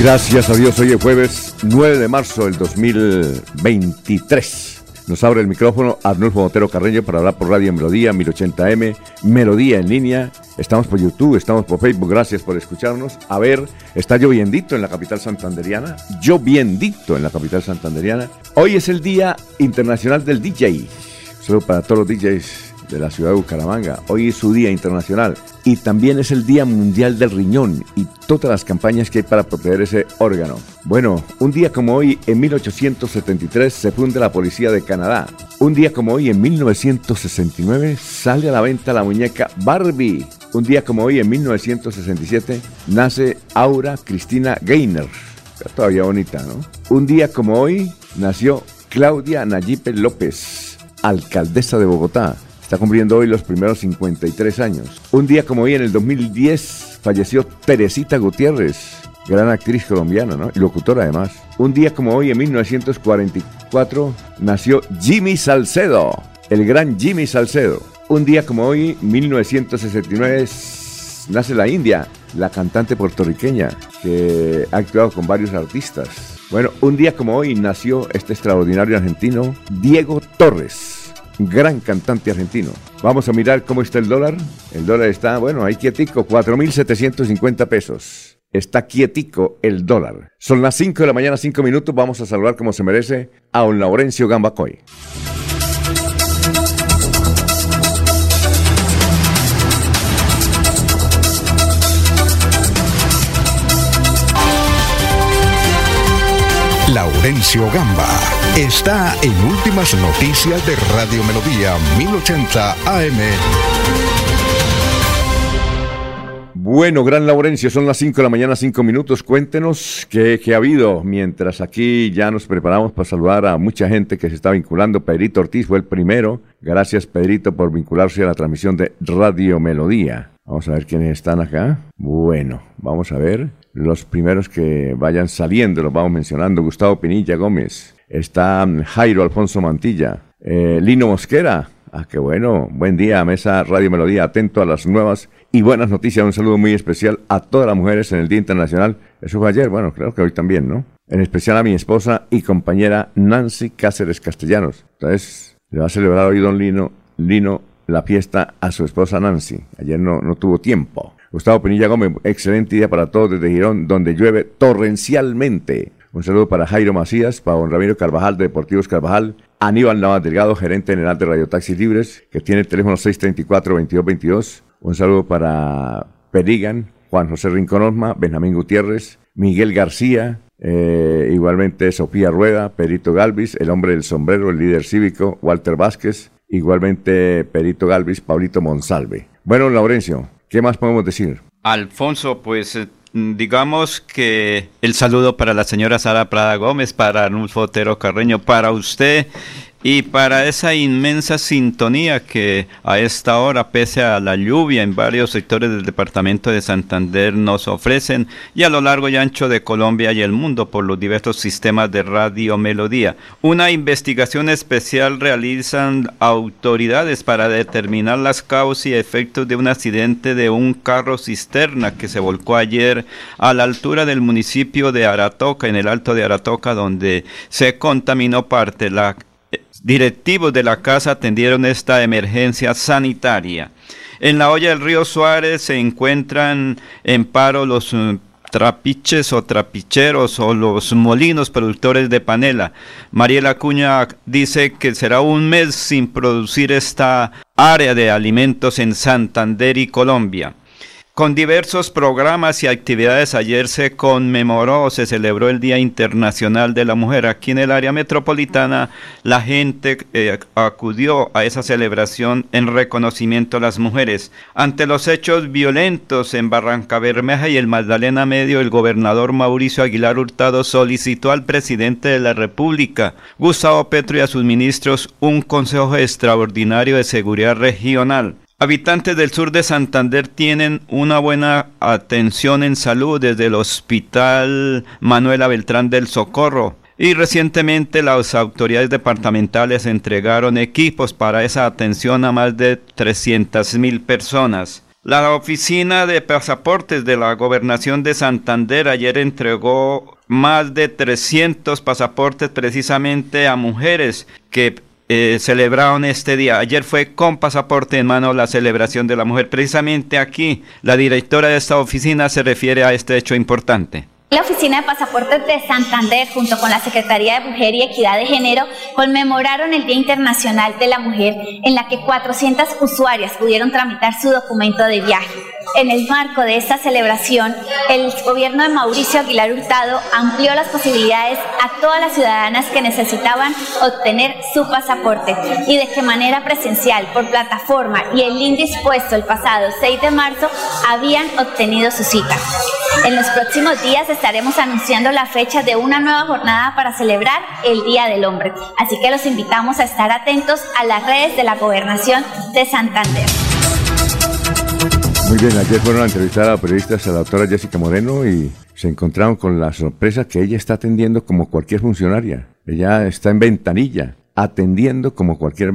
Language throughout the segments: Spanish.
Gracias a Dios, hoy es jueves 9 de marzo del 2023. Nos abre el micrófono Arnulfo Montero Carreño para hablar por Radio Melodía 1080M, Melodía en línea. Estamos por YouTube, estamos por Facebook, gracias por escucharnos. A ver, está lloviendito en la capital santanderiana, lloviendito en la capital santanderiana. Hoy es el Día Internacional del DJ. Solo para todos los DJs de la ciudad de Bucaramanga. Hoy es su Día Internacional y también es el Día Mundial del Riñón y todas las campañas que hay para proteger ese órgano. Bueno, un día como hoy, en 1873, se funda la Policía de Canadá. Un día como hoy, en 1969, sale a la venta la muñeca Barbie. Un día como hoy, en 1967, nace Aura Cristina Gainer. Todavía bonita, ¿no? Un día como hoy, nació Claudia Nayipe López, alcaldesa de Bogotá. Está cumpliendo hoy los primeros 53 años. Un día como hoy, en el 2010, falleció Teresita Gutiérrez, gran actriz colombiana, ¿no? Y locutora además. Un día como hoy, en 1944, nació Jimmy Salcedo, el gran Jimmy Salcedo. Un día como hoy, 1969, nace la India, la cantante puertorriqueña que ha actuado con varios artistas. Bueno, un día como hoy nació este extraordinario argentino, Diego Torres gran cantante argentino. Vamos a mirar cómo está el dólar. El dólar está, bueno, ahí quietico, 4.750 pesos. Está quietico el dólar. Son las 5 de la mañana, 5 minutos. Vamos a saludar como se merece a un Laurencio Gambacoy. Laurencio Gamba está en Últimas Noticias de Radio Melodía 1080 AM. Bueno, gran Laurencio, son las 5 de la mañana, 5 minutos. Cuéntenos qué, ha habido mientras aquí ya nos preparamos para saludar a mucha gente que se está vinculando. Pedrito Ortiz fue el primero. Gracias, Pedrito, por vincularse a la transmisión de Radio Melodía. Vamos a ver quiénes están acá. Bueno, vamos a ver los primeros que vayan saliendo, los vamos mencionando. Gustavo Pinilla Gómez, está Jairo Alfonso Mantilla, eh, Lino Mosquera. Ah, qué bueno. Buen día, Mesa Radio Melodía. Atento a las nuevas y buenas noticias. Un saludo muy especial a todas las mujeres en el Día Internacional. Eso fue ayer, bueno, creo que hoy también, ¿no? En especial a mi esposa y compañera Nancy Cáceres Castellanos. Entonces, le va a celebrar hoy don Lino, Lino la fiesta a su esposa Nancy. Ayer no, no tuvo tiempo. Gustavo Pinilla Gómez, excelente día para todos desde Girón, donde llueve torrencialmente. Un saludo para Jairo Macías, para don Ramiro Carvajal de Deportivos Carvajal, Aníbal Navas Delgado, gerente general de Radio Taxis Libres, que tiene el teléfono 634-2222. Un saludo para Perigan, Juan José Rincón Osma, Benjamín Gutiérrez, Miguel García, eh, igualmente Sofía Rueda, Perito Galvis, el hombre del sombrero, el líder cívico, Walter Vázquez, igualmente Perito Galvis, Paulito Monsalve. Bueno, Laurencio, ¿Qué más podemos decir? Alfonso, pues eh, digamos que el saludo para la señora Sara Prada Gómez, para Arnulfo Otero Carreño, para usted y para esa inmensa sintonía que a esta hora, pese a la lluvia en varios sectores del departamento de Santander, nos ofrecen y a lo largo y ancho de Colombia y el mundo por los diversos sistemas de radio melodía. Una investigación especial realizan autoridades para determinar las causas y efectos de un accidente de un carro cisterna que se volcó ayer a la altura del municipio de Aratoca, en el Alto de Aratoca, donde se contaminó parte la directivos de la casa atendieron esta emergencia sanitaria. En la olla del río Suárez se encuentran en paro los eh, trapiches o trapicheros o los molinos productores de panela. Mariela Cuña dice que será un mes sin producir esta área de alimentos en Santander y Colombia. Con diversos programas y actividades ayer se conmemoró, se celebró el Día Internacional de la Mujer. Aquí en el área metropolitana la gente eh, acudió a esa celebración en reconocimiento a las mujeres. Ante los hechos violentos en Barranca Bermeja y el Magdalena Medio, el gobernador Mauricio Aguilar Hurtado solicitó al presidente de la República, Gustavo Petro, y a sus ministros un Consejo Extraordinario de Seguridad Regional Habitantes del sur de Santander tienen una buena atención en salud desde el Hospital Manuela Beltrán del Socorro. Y recientemente las autoridades departamentales entregaron equipos para esa atención a más de 300 mil personas. La oficina de pasaportes de la gobernación de Santander ayer entregó más de 300 pasaportes precisamente a mujeres que eh, celebraron este día. Ayer fue con pasaporte en mano la celebración de la mujer. Precisamente aquí, la directora de esta oficina se refiere a este hecho importante. La Oficina de Pasaportes de Santander, junto con la Secretaría de Mujer y Equidad de Género, conmemoraron el Día Internacional de la Mujer, en la que 400 usuarias pudieron tramitar su documento de viaje. En el marco de esta celebración, el gobierno de Mauricio Aguilar Hurtado amplió las posibilidades a todas las ciudadanas que necesitaban obtener su pasaporte y de qué manera presencial, por plataforma y el link dispuesto el pasado 6 de marzo, habían obtenido su cita. En los próximos días estaremos anunciando la fecha de una nueva jornada para celebrar el Día del Hombre. Así que los invitamos a estar atentos a las redes de la Gobernación de Santander. Muy bien, ayer fueron a entrevistar a la periodista, a la doctora Jessica Moreno y se encontraron con la sorpresa que ella está atendiendo como cualquier funcionaria. Ella está en ventanilla atendiendo como cualquier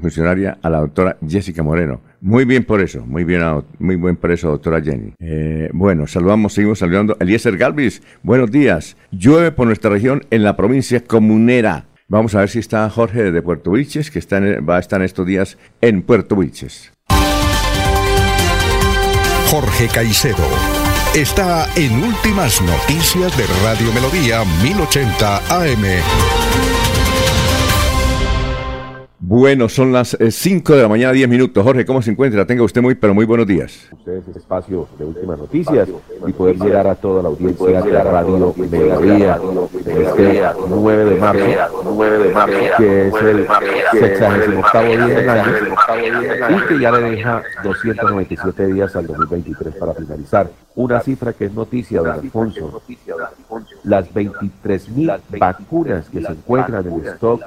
funcionaria a la doctora Jessica Moreno. Muy bien por eso, muy bien, muy buen por eso, doctora Jenny. Eh, bueno, saludamos, seguimos saludando. Eliezer Galvis, buenos días. Llueve por nuestra región en la provincia comunera. Vamos a ver si está Jorge de Puerto Vilches, que va a estar en estos días en Puerto Vilches. Jorge Caicedo está en Últimas Noticias de Radio Melodía 1080 AM. Bueno, son las 5 eh, de la mañana, 10 minutos. Jorge, ¿cómo se encuentra? Tenga usted muy, pero muy buenos días. Ustedes este espacio de últimas noticias y poder llegar a toda la audiencia de la Radio Melodía este 9 de marzo, que es el 68 día del año y que ya le deja 297 días al 2023 para finalizar. Una cifra que es noticia, don Alfonso. Las 23.000 vacunas que se encuentran en stock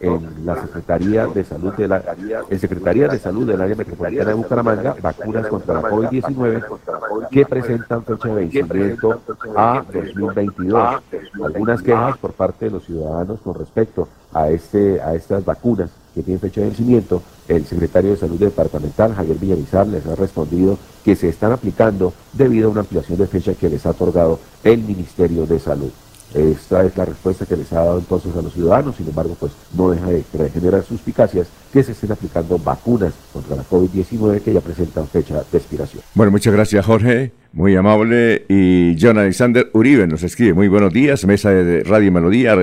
en la Secretaría de Salud de la en Secretaría de Salud del área metropolitana de Bucaramanga, vacunas contra la COVID-19 que presentan fecha de vencimiento a 2022. Algunas quejas por parte de los ciudadanos con respecto a este a estas vacunas que tienen fecha de vencimiento, el secretario de Salud Departamental, Javier Villamizar, les ha respondido que se están aplicando debido a una ampliación de fecha que les ha otorgado el Ministerio de Salud. Esta es la respuesta que les ha dado entonces a los ciudadanos, sin embargo, pues no deja de, generar suspicacias que se estén aplicando vacunas contra la COVID-19 que ya presentan fecha de expiración. Bueno, muchas gracias Jorge, muy amable. Y John Alexander Uribe nos escribe, muy buenos días, mesa de Radio Melodía,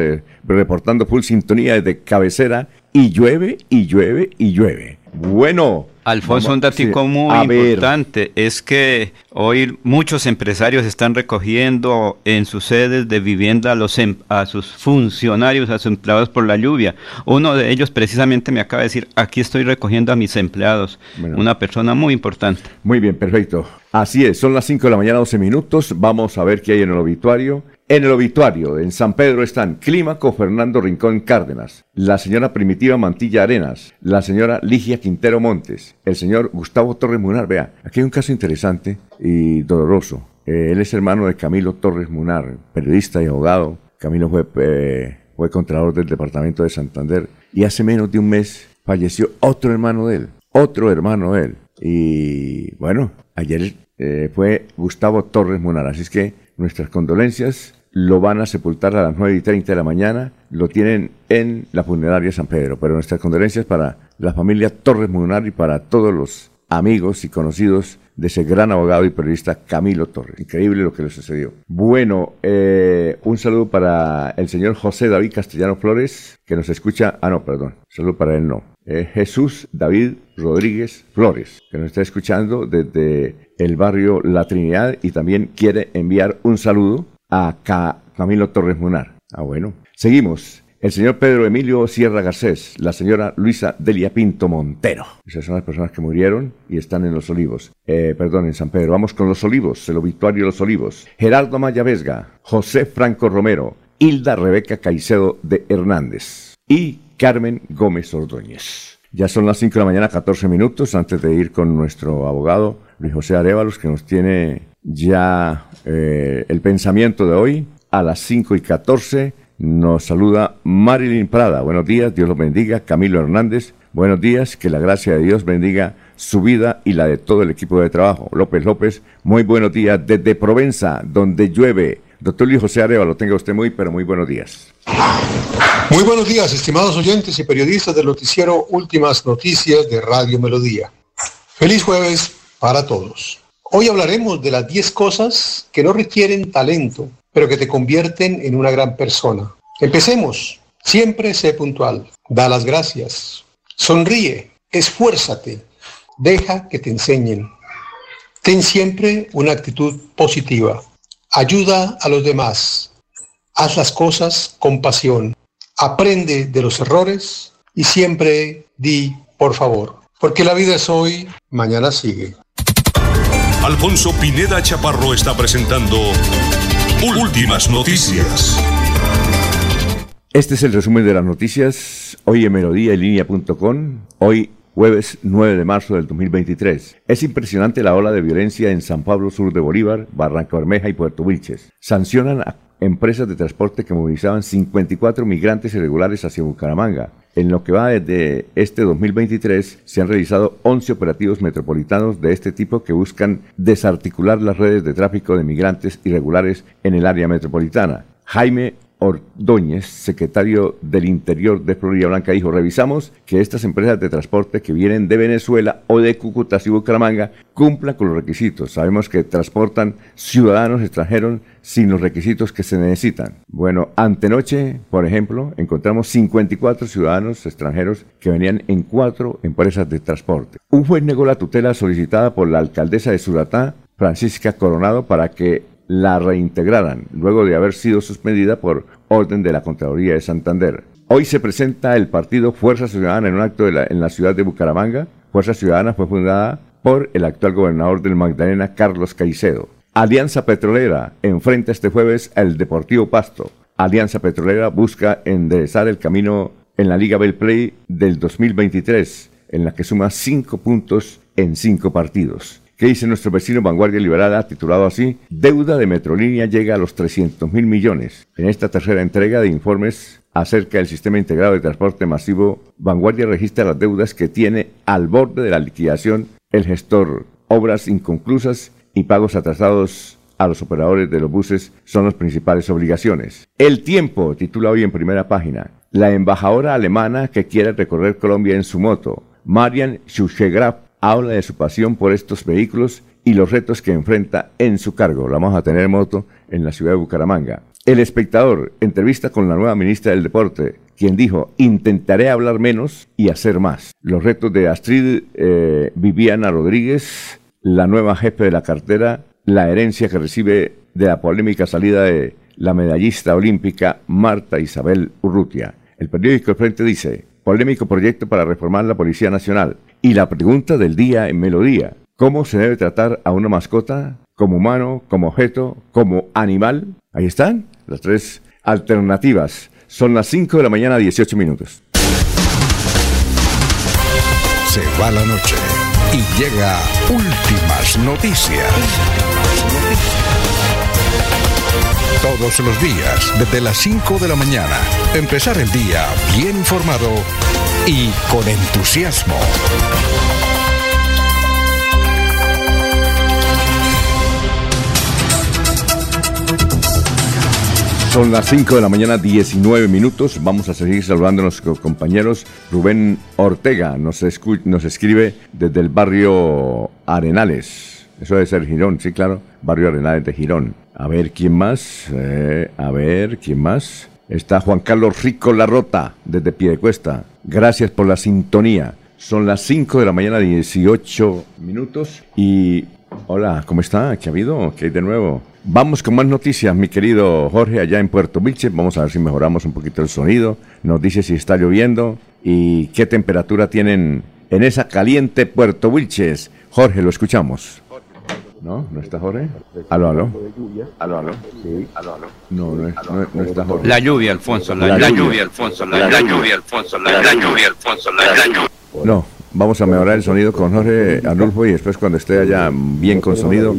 reportando full sintonía desde cabecera, y llueve, y llueve, y llueve. Bueno, Alfonso, un dato muy importante es que hoy muchos empresarios están recogiendo en sus sedes de vivienda a, los, em, a sus funcionarios, a sus empleados por la lluvia. Uno de ellos precisamente me acaba de decir, aquí estoy recogiendo a mis empleados. Una persona muy importante. Muy bien, perfecto. Así es, son las 5 de la mañana, 12 minutos. Vamos a ver qué hay en el obituario. En el obituario, en San Pedro están Clímaco Fernando Rincón Cárdenas, la señora Primitiva Mantilla Arenas, la señora Ligia Quintero Montes, el señor Gustavo Torres Munar. Vea, aquí hay un caso interesante y doloroso. Eh, él es hermano de Camilo Torres Munar, periodista y abogado. Camilo fue, eh, contralor del departamento de Santander y hace menos de un mes falleció otro hermano de él, otro hermano de él. Y bueno, ayer eh, fue Gustavo Torres Munar, así es que nuestras condolencias lo van a sepultar a las 9 y 30 de la mañana, lo tienen en la funeraria San Pedro, pero nuestras condolencias para la familia Torres Munar y para todos los amigos y conocidos de ese gran abogado y periodista Camilo Torres. Increíble lo que le sucedió. Bueno, eh, un saludo para el señor José David Castellano Flores, que nos escucha. Ah, no, perdón. Saludo para él, no. Eh, Jesús David Rodríguez Flores, que nos está escuchando desde el barrio La Trinidad y también quiere enviar un saludo a Camilo Torres Munar. Ah, bueno. Seguimos el señor Pedro Emilio Sierra Garcés, la señora Luisa Delia Pinto Montero. Esas son las personas que murieron y están en Los Olivos. Eh, perdón, en San Pedro. Vamos con Los Olivos, el obituario de Los Olivos. Gerardo Maya Vesga, José Franco Romero, Hilda Rebeca Caicedo de Hernández y Carmen Gómez Ordóñez. Ya son las 5 de la mañana, 14 minutos, antes de ir con nuestro abogado Luis José Arevalos, que nos tiene ya eh, el pensamiento de hoy a las 5 y 14 nos saluda Marilyn Prada. Buenos días, Dios los bendiga. Camilo Hernández, buenos días, que la gracia de Dios bendiga su vida y la de todo el equipo de trabajo. López López, muy buenos días desde Provenza, donde llueve. Doctor Luis José Areva, lo tenga usted muy, pero muy buenos días. Muy buenos días, estimados oyentes y periodistas del noticiero Últimas Noticias de Radio Melodía. Feliz jueves para todos. Hoy hablaremos de las 10 cosas que no requieren talento, pero que te convierten en una gran persona. Empecemos. Siempre sé puntual. Da las gracias. Sonríe. Esfuérzate. Deja que te enseñen. Ten siempre una actitud positiva. Ayuda a los demás. Haz las cosas con pasión. Aprende de los errores y siempre di por favor. Porque la vida es hoy, mañana sigue. Alfonso Pineda Chaparro está presentando Últimas noticias. Este es el resumen de las noticias hoy en Melodía línea.com. Hoy jueves 9 de marzo del 2023. Es impresionante la ola de violencia en San Pablo Sur de Bolívar, Barranca Bermeja y Puerto Wilches. Sancionan a empresas de transporte que movilizaban 54 migrantes irregulares hacia Bucaramanga. En lo que va desde este 2023 se han realizado 11 operativos metropolitanos de este tipo que buscan desarticular las redes de tráfico de migrantes irregulares en el área metropolitana. Jaime Ordóñez, secretario del Interior de Florida Blanca, dijo, revisamos que estas empresas de transporte que vienen de Venezuela o de Cúcuta y Bucaramanga cumplan con los requisitos. Sabemos que transportan ciudadanos extranjeros sin los requisitos que se necesitan. Bueno, antenoche, por ejemplo, encontramos 54 ciudadanos extranjeros que venían en cuatro empresas de transporte. Un juez negó la tutela solicitada por la alcaldesa de Suratá, Francisca Coronado, para que la reintegraran luego de haber sido suspendida por orden de la Contraloría de Santander. Hoy se presenta el partido Fuerza Ciudadana en un acto en la ciudad de Bucaramanga. Fuerza Ciudadana fue fundada por el actual gobernador del Magdalena, Carlos Caicedo. Alianza Petrolera enfrenta este jueves al Deportivo Pasto. Alianza Petrolera busca enderezar el camino en la Liga Belplay del 2023, en la que suma cinco puntos en cinco partidos. ¿Qué dice nuestro vecino Vanguardia Liberada, titulado así? Deuda de Metrolínea llega a los 300 mil millones. En esta tercera entrega de informes acerca del sistema integrado de transporte masivo, Vanguardia registra las deudas que tiene al borde de la liquidación el gestor. Obras inconclusas y pagos atrasados a los operadores de los buses son las principales obligaciones. El tiempo, titula hoy en primera página. La embajadora alemana que quiere recorrer Colombia en su moto, Marian Schuchegraf, habla de su pasión por estos vehículos y los retos que enfrenta en su cargo. La vamos a tener moto en la ciudad de Bucaramanga. El espectador entrevista con la nueva ministra del Deporte, quien dijo, intentaré hablar menos y hacer más. Los retos de Astrid eh, Viviana Rodríguez, la nueva jefe de la cartera, la herencia que recibe de la polémica salida de la medallista olímpica Marta Isabel Urrutia. El periódico El Frente dice, polémico proyecto para reformar la Policía Nacional. Y la pregunta del día en Melodía, ¿cómo se debe tratar a una mascota? ¿Como humano? ¿Como objeto? ¿Como animal? Ahí están las tres alternativas. Son las 5 de la mañana, 18 minutos. Se va la noche y llega últimas noticias. Todos los días, desde las 5 de la mañana, empezar el día bien informado y con entusiasmo. Son las 5 de la mañana, 19 minutos. Vamos a seguir saludando a nuestros compañeros. Rubén Ortega nos, nos escribe desde el barrio Arenales. Eso debe ser Girón, sí, claro. Barrio Arenales de Girón. A ver, ¿quién más? Eh, a ver, ¿quién más? Está Juan Carlos Rico Larrota, desde Piedecuesta. Gracias por la sintonía. Son las 5 de la mañana, 18 minutos. Y, hola, ¿cómo está? ¿Qué ha habido? ¿Qué hay de nuevo? Vamos con más noticias, mi querido Jorge, allá en Puerto Vilches. Vamos a ver si mejoramos un poquito el sonido. Nos dice si está lloviendo y qué temperatura tienen en esa caliente Puerto Vilches. Jorge, lo escuchamos. ¿No? ¿No está Jorge? Aló, aló. Aló, aló. Sí. Aló, aló. No, no, no, está Jorge. La lluvia, Alfonso. La, lluvia. Alfonso. La, lluvia, Alfonso. La, lluvia, Alfonso. La, lluvia. No, Vamos a mejorar el sonido con Jorge Arnulfo y después cuando esté allá bien con sonido,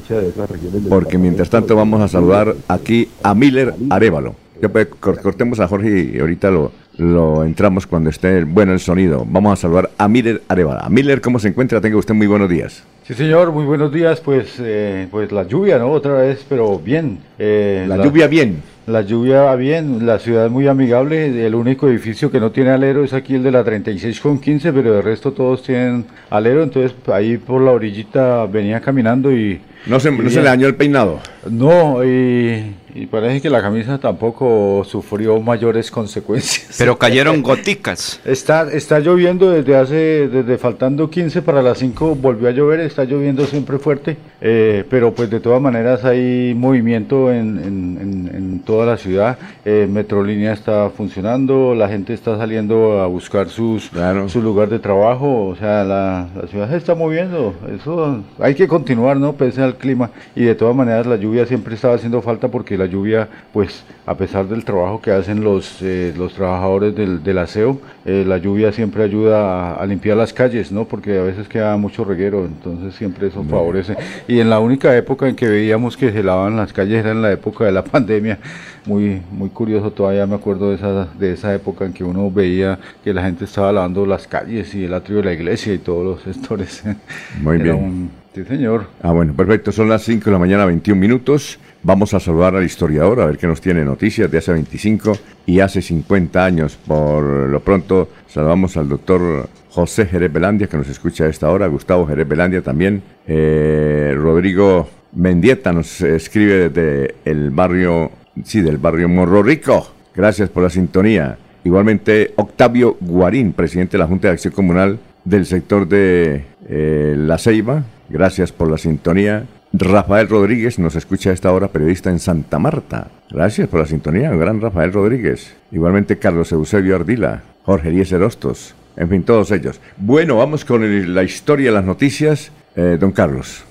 porque mientras tanto vamos a saludar aquí a Miller Arevalo. Pues, cortemos a Jorge y ahorita lo, lo entramos cuando esté bueno el sonido. Vamos a saludar a Miller Arevalo. A Miller, ¿cómo se encuentra? Tenga usted muy buenos días. Sí, señor, muy buenos días. Pues, eh, pues la lluvia, ¿no? Otra vez, pero bien. Eh, la, lluvia bien. La lluvia va bien, la ciudad es muy amigable. El único edificio que no tiene alero es aquí el de la 36 con 15, pero de resto todos tienen alero. Entonces, ahí por la orillita venía caminando y. ¿No se, ¿no se le dañó el peinado? No, y y parece que la camisa tampoco sufrió mayores consecuencias. Pero cayeron goticas. Está, está lloviendo desde hace, desde faltando 15 para las 5 volvió a llover, está lloviendo siempre fuerte, eh, pero pues de todas maneras hay movimiento en, en, toda la ciudad. Eh, Metrolínea está funcionando, la gente está saliendo a buscar sus, su lugar de trabajo, o sea, la, la ciudad se está moviendo. Eso hay que continuar, ¿no? Pese al clima. Y de todas maneras la lluvia siempre estaba haciendo falta porque la lluvia, pues a pesar del trabajo que hacen los, eh, los trabajadores del, del aseo, eh, la lluvia siempre ayuda a, limpiar las calles, ¿no? Porque a veces queda mucho reguero, entonces siempre eso favorece. Y en la única época en que veíamos que se lavaban las calles era en la época de la pandemia. Muy, muy curioso, todavía me acuerdo de esa, de esa época en que uno veía que la gente estaba lavando las calles y el atrio de la iglesia y todos los sectores. Muy bien. Sí, señor. Ah, bueno, perfecto. Son las 5 de la mañana, 21 minutos. Vamos a saludar al historiador, a ver qué nos tiene noticias de hace 25 y hace 50 años. Por lo pronto, saludamos al doctor José Jerez Belandia, que nos escucha a esta hora, Gustavo Jerez Belandia también, eh, Rodrigo Mendieta nos escribe desde el barrio, sí, del barrio Morro Rico. Gracias por la sintonía. Igualmente, Octavio Guarín, presidente de la Junta de Acción Comunal del sector de eh, La Ceiba. Gracias por la sintonía. Rafael Rodríguez nos escucha a esta hora, periodista en Santa Marta. Gracias por la sintonía, gran Rafael Rodríguez. Igualmente Carlos Eusebio Ardila, Jorge Eliezer Hostos, en fin, todos ellos. Bueno, vamos con la historia, las noticias. Eh, don Carlos.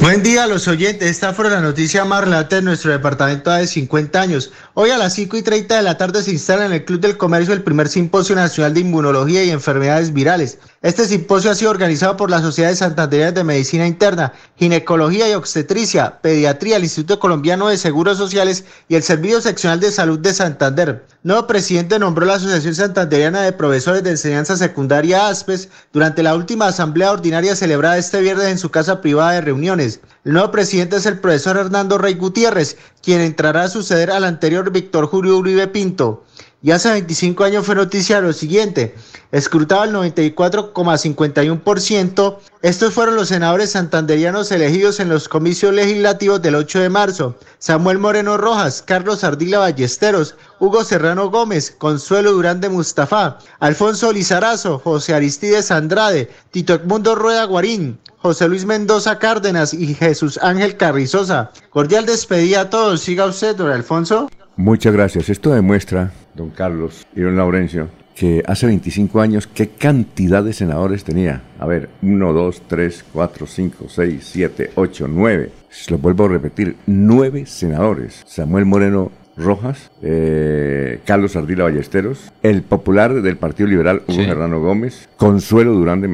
Buen día a los oyentes. Esta fue la noticia más relata de nuestro departamento de 50 años. Hoy a las 5 y 30 de la tarde se instala en el Club del Comercio el primer Simposio Nacional de Inmunología y Enfermedades Virales. Este simposio ha sido organizado por la Sociedad de Santandereas de Medicina Interna, Ginecología y Obstetricia, Pediatría, el Instituto Colombiano de Seguros Sociales y el Servicio Seccional de Salud de Santander. Nuevo presidente nombró la Asociación Santanderiana de Profesores de Enseñanza Secundaria ASPES durante la última asamblea ordinaria celebrada este viernes en su casa privada de reuniones. El nuevo presidente es el profesor Hernando Rey Gutiérrez, quien entrará a suceder al anterior Víctor Julio Uribe Pinto y hace 25 años fue noticia lo siguiente. Escrutado el 94,51%, estos fueron los senadores santanderianos elegidos en los comicios legislativos del 8 de marzo. Samuel Moreno Rojas, Carlos Ardila Ballesteros, Hugo Serrano Gómez, Consuelo Durán de Mustafa, Alfonso Lizarazo, José Aristides Andrade, Tito Edmundo Rueda Guarín, José Luis Mendoza Cárdenas y Jesús Ángel Carrizosa. Cordial despedida a todos. Siga usted, don Alfonso. Muchas gracias. Esto demuestra, don Carlos y don Laurencio, que hace 25 años, ¿qué cantidad de senadores tenía? A ver, 1, 2, 3, 4, 5, 6, 7, 8, 9. Lo vuelvo a repetir, 9 senadores. Samuel Moreno Rojas, eh, Carlos Ardila Ballesteros, el popular del Partido Liberal Hugo Serrano Gómez, Consuelo Durán de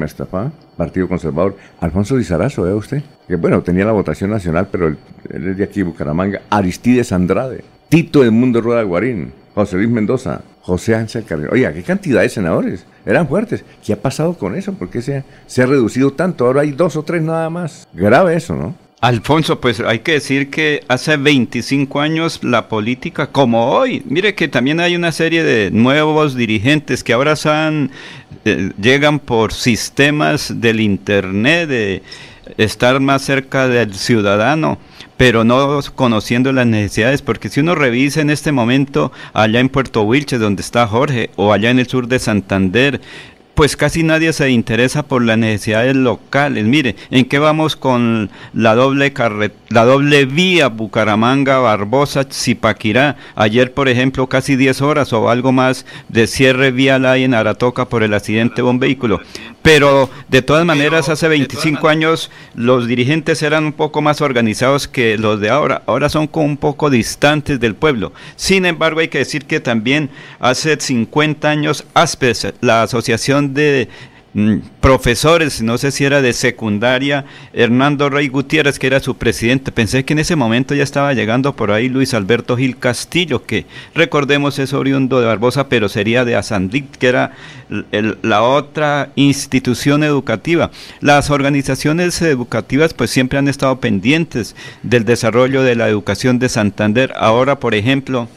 Partido Conservador, Alfonso Lizarazo, ¿ve usted? Que bueno, tenía la votación nacional, pero él es de aquí, Bucaramanga, Aristides Andrade, Tito Mundo Rueda Guarín, José Luis Mendoza, José Ángel Carrillo. Oiga, qué cantidad de senadores. Eran fuertes. ¿Qué ha pasado con eso? ¿Por qué se, se ha reducido tanto? Ahora hay dos o tres nada más. Grave eso, ¿no? Alfonso, pues hay que decir que hace 25 años la política, como hoy, mire que también hay una serie de nuevos dirigentes que ahora son, eh, llegan por sistemas del Internet, de estar más cerca del ciudadano pero no conociendo las necesidades, porque si uno revisa en este momento allá en Puerto Wilches, donde está Jorge, o allá en el sur de Santander, pues casi nadie se interesa por las necesidades locales. Mire, ¿en qué vamos con la doble la doble vía Bucaramanga, Barbosa, Zipaquirá? Ayer, por ejemplo, casi 10 horas o algo más de cierre vial ahí en Aratoca por el accidente de un vehículo. Pero de todas maneras, hace 25 años los dirigentes eran un poco más organizados que los de ahora. Ahora son como un poco distantes del pueblo. Sin embargo, hay que decir que también hace 50 años ASPES, la Asociación de Mm, profesores, no sé si era de secundaria, Hernando Rey Gutiérrez, que era su presidente. Pensé que en ese momento ya estaba llegando por ahí Luis Alberto Gil Castillo, que recordemos es oriundo de Barbosa, pero sería de Asandic, que era la otra institución educativa. Las organizaciones educativas pues siempre han estado pendientes del desarrollo de la educación de Santander. Ahora, por ejemplo,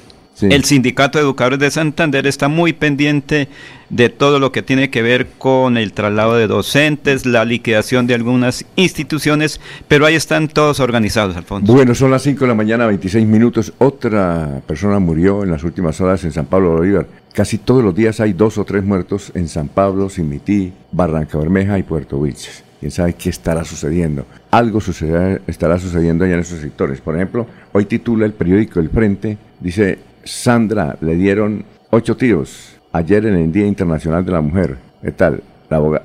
el Sindicato de Educadores de Santander está muy pendiente de todo lo que tiene que ver con el traslado de docentes, la liquidación de algunas instituciones, pero ahí están todos organizados, Alfonso. Bueno, son las 5 de la mañana, 26 minutos. Otra persona murió en las últimas horas en San Pablo de Bolívar. Casi todos los días hay dos o tres muertos en San Pablo, Simití, Barranca Bermeja y Puerto Wilches. ¿Quién sabe qué estará sucediendo? Algo estará sucediendo allá en esos sectores. Por ejemplo, hoy titula el periódico El Frente, dice Sandra le dieron ocho tiros ayer en el Día Internacional de la Mujer. ¿Qué tal?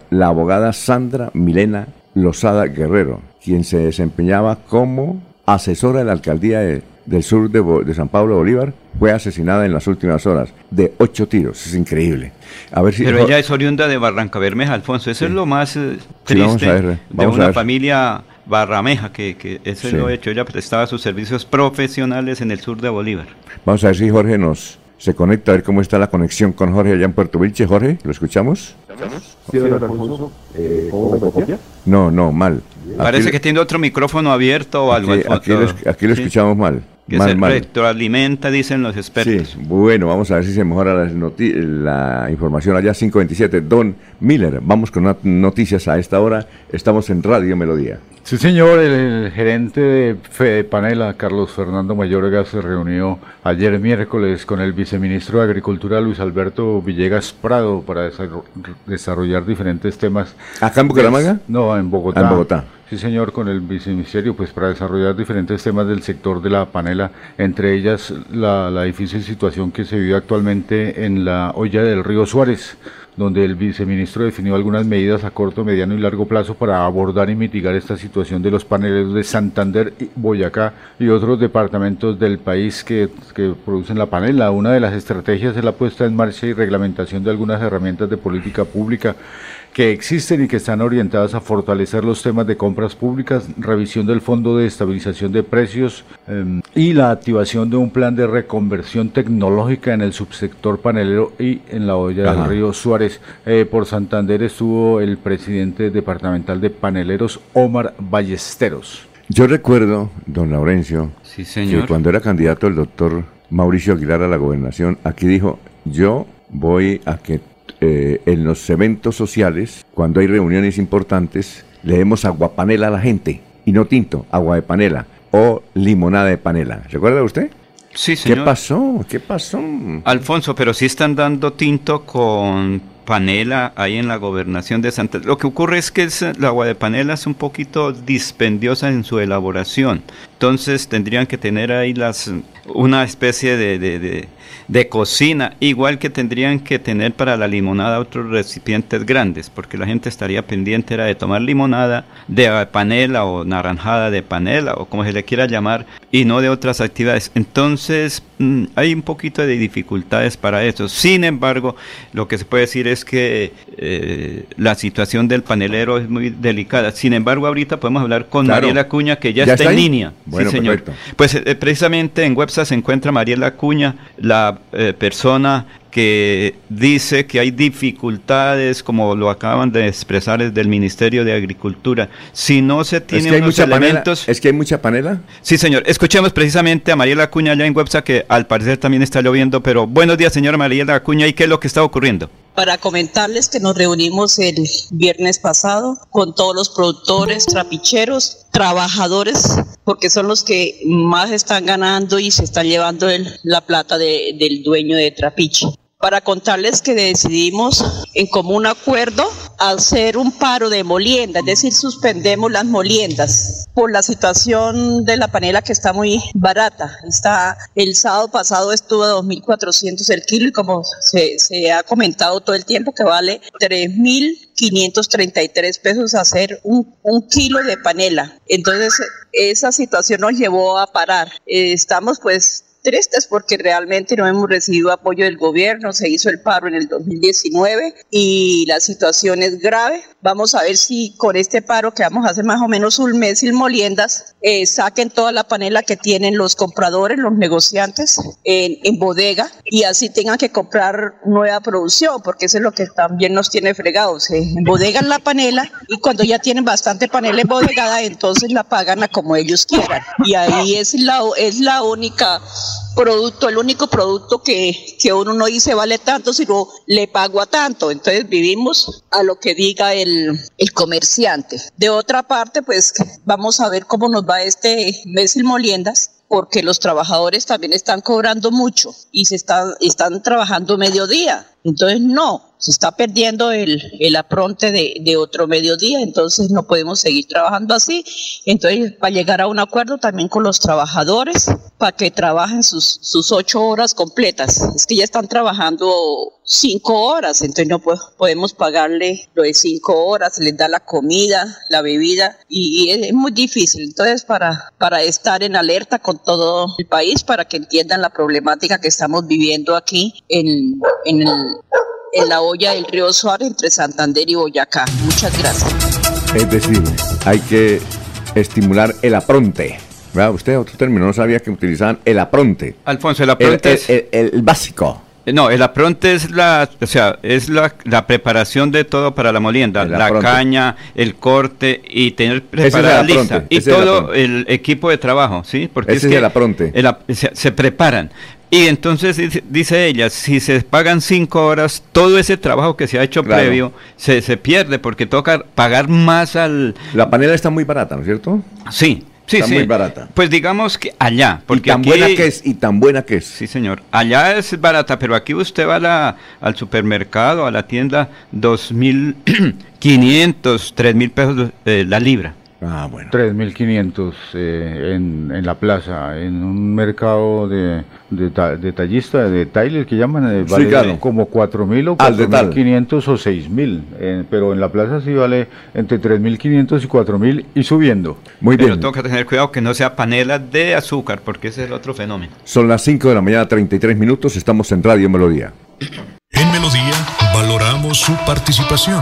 La, abogada Sandra Milena Lozada Guerrero, quien se desempeñaba como asesora de la alcaldía del sur de, San Pablo Bolívar, fue asesinada en las últimas horas de ocho tiros. Es increíble. A ver si Pero ella es oriunda de Barranca Bermeja, Alfonso. Eso es lo más eh, triste de una familia Barrameja, que, que ese lo hecho. Ella prestaba sus servicios profesionales en el sur de Bolívar. Vamos a ver si Jorge nos se conecta, a ver cómo está la conexión con Jorge allá en Puerto Vilche. Jorge, ¿lo escuchamos? Eh, no, no, mal. Parece que tiene otro micrófono abierto o algo. Aquí, aquí, lo, escuchamos mal. Que se retroalimenta, dicen los expertos. Sí, bueno, vamos a ver si se mejora la, la información allá 527. Don Miller, vamos con noticias a esta hora. Estamos en Radio Melodía. Sí, señor, el, gerente de Fede Panela, Carlos Fernando Mayorga, se reunió ayer miércoles con el viceministro de Agricultura, Luis Alberto Villegas Prado, para desarrollar diferentes temas. ¿Acá en Bucaramanga? No, en Bogotá. en Bogotá. Sí, señor, con el viceministerio, pues para desarrollar diferentes temas del sector de la panela, entre ellas la, la difícil situación que se vive actualmente en la olla del río Suárez donde el viceministro definió algunas medidas a corto, mediano y largo plazo para abordar y mitigar esta situación de los paneles de Santander, Boyacá y otros departamentos del país que, que producen la panela. Una de las estrategias es la puesta en marcha y reglamentación de algunas herramientas de política pública que existen y que están orientadas a fortalecer los temas de compras públicas, revisión del Fondo de Estabilización de Precios em, y la activación de un plan de reconversión tecnológica en el subsector panelero y en la olla del río Suárez. Eh, por Santander estuvo el presidente departamental de paneleros, Omar Ballesteros. Yo recuerdo, don Laurencio, que cuando era candidato el doctor Mauricio Aguilar a la gobernación, aquí dijo, yo voy a que eh, en los eventos sociales, cuando hay reuniones importantes, le demos agua panela a la gente, y no tinto, agua de panela o limonada de panela. ¿Recuerda usted? Sí, señor. ¿Qué pasó? ¿Qué pasó? Alfonso, pero sí están dando tinto con panela ahí en la gobernación de Santa. Lo que ocurre es que el agua de panela es un poquito dispendiosa en su elaboración. Entonces tendrían que tener ahí las una especie de, de, de, cocina, igual que tendrían que tener para la limonada otros recipientes grandes, porque la gente estaría pendiente era de tomar limonada de panela o naranjada de panela o como se le quiera llamar, y no de otras actividades. Entonces hay un poquito de dificultades para eso. Sin embargo, lo que se puede decir es que eh, la situación del panelero es muy delicada. Sin embargo, ahorita podemos hablar con Mariela Cuña, que ya, está, en línea. Bueno, Pues eh, precisamente en WebSA se encuentra Mariela Cuña, la eh, persona que dice que hay dificultades, como lo acaban de expresar desde el Ministerio de Agricultura. Si no se tiene es que unos elementos... Panela, ¿Es que hay mucha panela? Sí, señor. Escuchemos precisamente a Mariela Acuña allá en Websa, que al parecer también está lloviendo, pero buenos días, señora Mariela Acuña, ¿y qué es lo que está ocurriendo? para comentarles que nos reunimos el viernes pasado con todos los productores, trapicheros, trabajadores, porque son los que más están ganando y se están llevando el, la plata de, del dueño de Trapiche para contarles que decidimos en común acuerdo hacer un paro de molienda, es decir, suspendemos las moliendas por la situación de la panela que está muy barata. Está, el sábado pasado estuvo a 2.400 el kilo y como se, ha comentado todo el tiempo que vale 3.533 pesos hacer un, un kilo de panela. Entonces, esa situación nos llevó a parar. Eh, estamos pues tristes porque realmente no hemos recibido apoyo del gobierno, se hizo el paro en el 2019 y la situación es grave. Vamos a ver si con este paro que vamos a hacer más o menos un mes sin moliendas, eh, saquen toda la panela que tienen los compradores, los negociantes en, en bodega y así tengan que comprar nueva producción, porque eso es lo que también nos tiene fregados. Se embodegan la panela y cuando ya tienen bastante panela embodegada, entonces la pagan a como ellos quieran. Y ahí es la, es la única producto, el único producto que, que uno no dice vale tanto, sino le pago a tanto. Entonces vivimos a lo que diga el, el comerciante. De otra parte, pues vamos a ver cómo nos va este mes en moliendas porque los trabajadores también están cobrando mucho y se están, están trabajando mediodía. Entonces, no, se está perdiendo el, el apronte de, de, otro mediodía, entonces no podemos seguir trabajando así. Entonces, para llegar a un acuerdo también con los trabajadores, para que trabajen sus, sus ocho horas completas. Es que ya están trabajando cinco horas, entonces no podemos pagarle lo de cinco horas, les da la comida, la bebida, y, y es muy difícil. Entonces, para, para estar en alerta con todo el país, para que entiendan la problemática que estamos viviendo aquí en, en el en la olla del río Suárez entre Santander y Boyacá. Muchas gracias. Es decir, hay que estimular el apronte. ¿Verdad? Usted otro término no sabía que utilizaban el apronte. Alfonso, el apronte el, es... el, el, el básico. No, el apronte es la, o sea, es la, la preparación de todo para la molienda, la caña, el corte y tener es preparada el lista y ese es todo el equipo de trabajo, ¿sí? Porque Ese es es el apronte. el se, se preparan. Y entonces dice- dice ella, si se pagan cinco horas, todo ese trabajo que se ha hecho Claro. previo se, se pierde porque toca pagar más al... La panela está muy barata, ¿no es cierto? Sí, sí, Está sí. muy barata. Pues digamos que allá, porque y tan aquí- buena que es, y tan buena que es. Sí, señor. Allá es barata, pero aquí usted va a la- al supermercado, a la tienda, dos mil quinientos, tres mil pesos eh, la libra. Ah, bueno. 3.500 eh, en, en la plaza, en un mercado de, de, ta- detallista, de Tyler que llaman, eh, Sí, vale claro. como 4.000 o Al detal. 4.500 o 6.000, eh, pero en la plaza sí vale entre 3.500 y 4.000 y subiendo. Muy Pero bien. tengo que tener cuidado que no sea panela de azúcar, porque ese es el otro fenómeno. Son las 5 de la mañana, 33 minutos. Estamos en Radio Melodía. En Melodía valoramos su participación.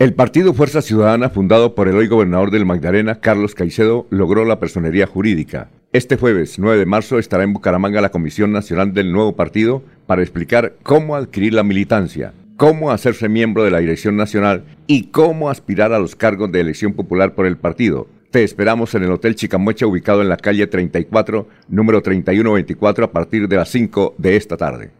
El partido Fuerza Ciudadana, fundado por el hoy gobernador del Magdalena, Carlos Caicedo, logró la personería jurídica. Este jueves 9 de marzo estará en Bucaramanga la Comisión Nacional del nuevo partido para explicar cómo adquirir la militancia, cómo hacerse miembro de la dirección nacional y cómo aspirar a los cargos de elección popular por el partido. Te esperamos en el Hotel Chicamocha ubicado en la calle 34, número 3124 a partir de las 5 de esta tarde.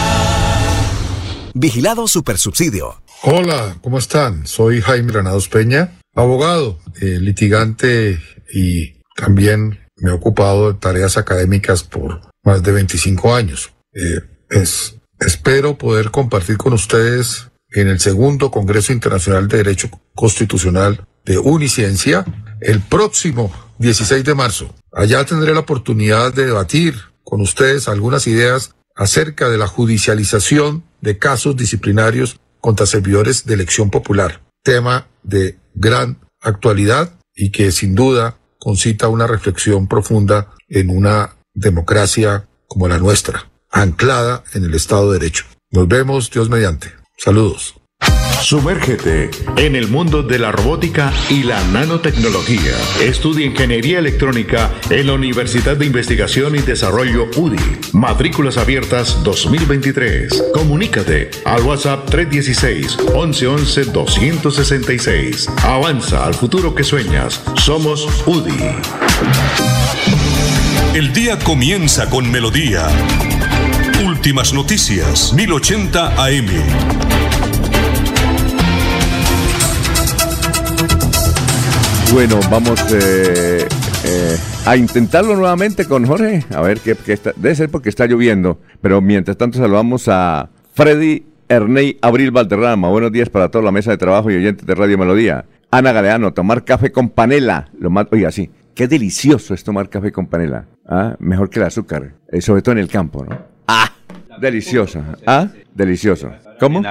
Vigilado Supersubsidio. Hola, ¿cómo están? Soy Jaime Granados Peña, abogado, eh, litigante y también me he ocupado de tareas académicas por más de 25 años. Eh, es, espero poder compartir con ustedes en el segundo Congreso Internacional de Derecho Constitucional de Uniciencia el próximo 16 de marzo. Allá tendré la oportunidad de debatir con ustedes algunas ideas acerca de la judicialización de casos disciplinarios contra servidores de elección popular, tema de gran actualidad y que sin duda concita una reflexión profunda en una democracia como la nuestra, anclada en el Estado de Derecho. Nos vemos, Dios mediante. Saludos. Sumérgete en el mundo de la robótica y la nanotecnología. Estudia ingeniería electrónica en la Universidad de Investigación y Desarrollo UDI. Matrículas abiertas 2023. Comunícate al WhatsApp 316 1111 266. Avanza al futuro que sueñas. Somos UDI. El día comienza con melodía. Últimas noticias, 1080 AM. Bueno, vamos eh, eh, a intentarlo nuevamente con Jorge. A ver qué, está. Debe ser porque está lloviendo. Pero mientras tanto, saludamos a Freddy Erney Abril Valderrama. Buenos días para toda la mesa de trabajo y oyentes de Radio Melodía. Ana Galeano, tomar café con panela. Lo más, oiga, sí. Qué delicioso es tomar café con panela. Ah, mejor que el azúcar. Eh, sobre todo en el campo, ¿no? Ah, deliciosa. Ah, delicioso. ¿Cómo?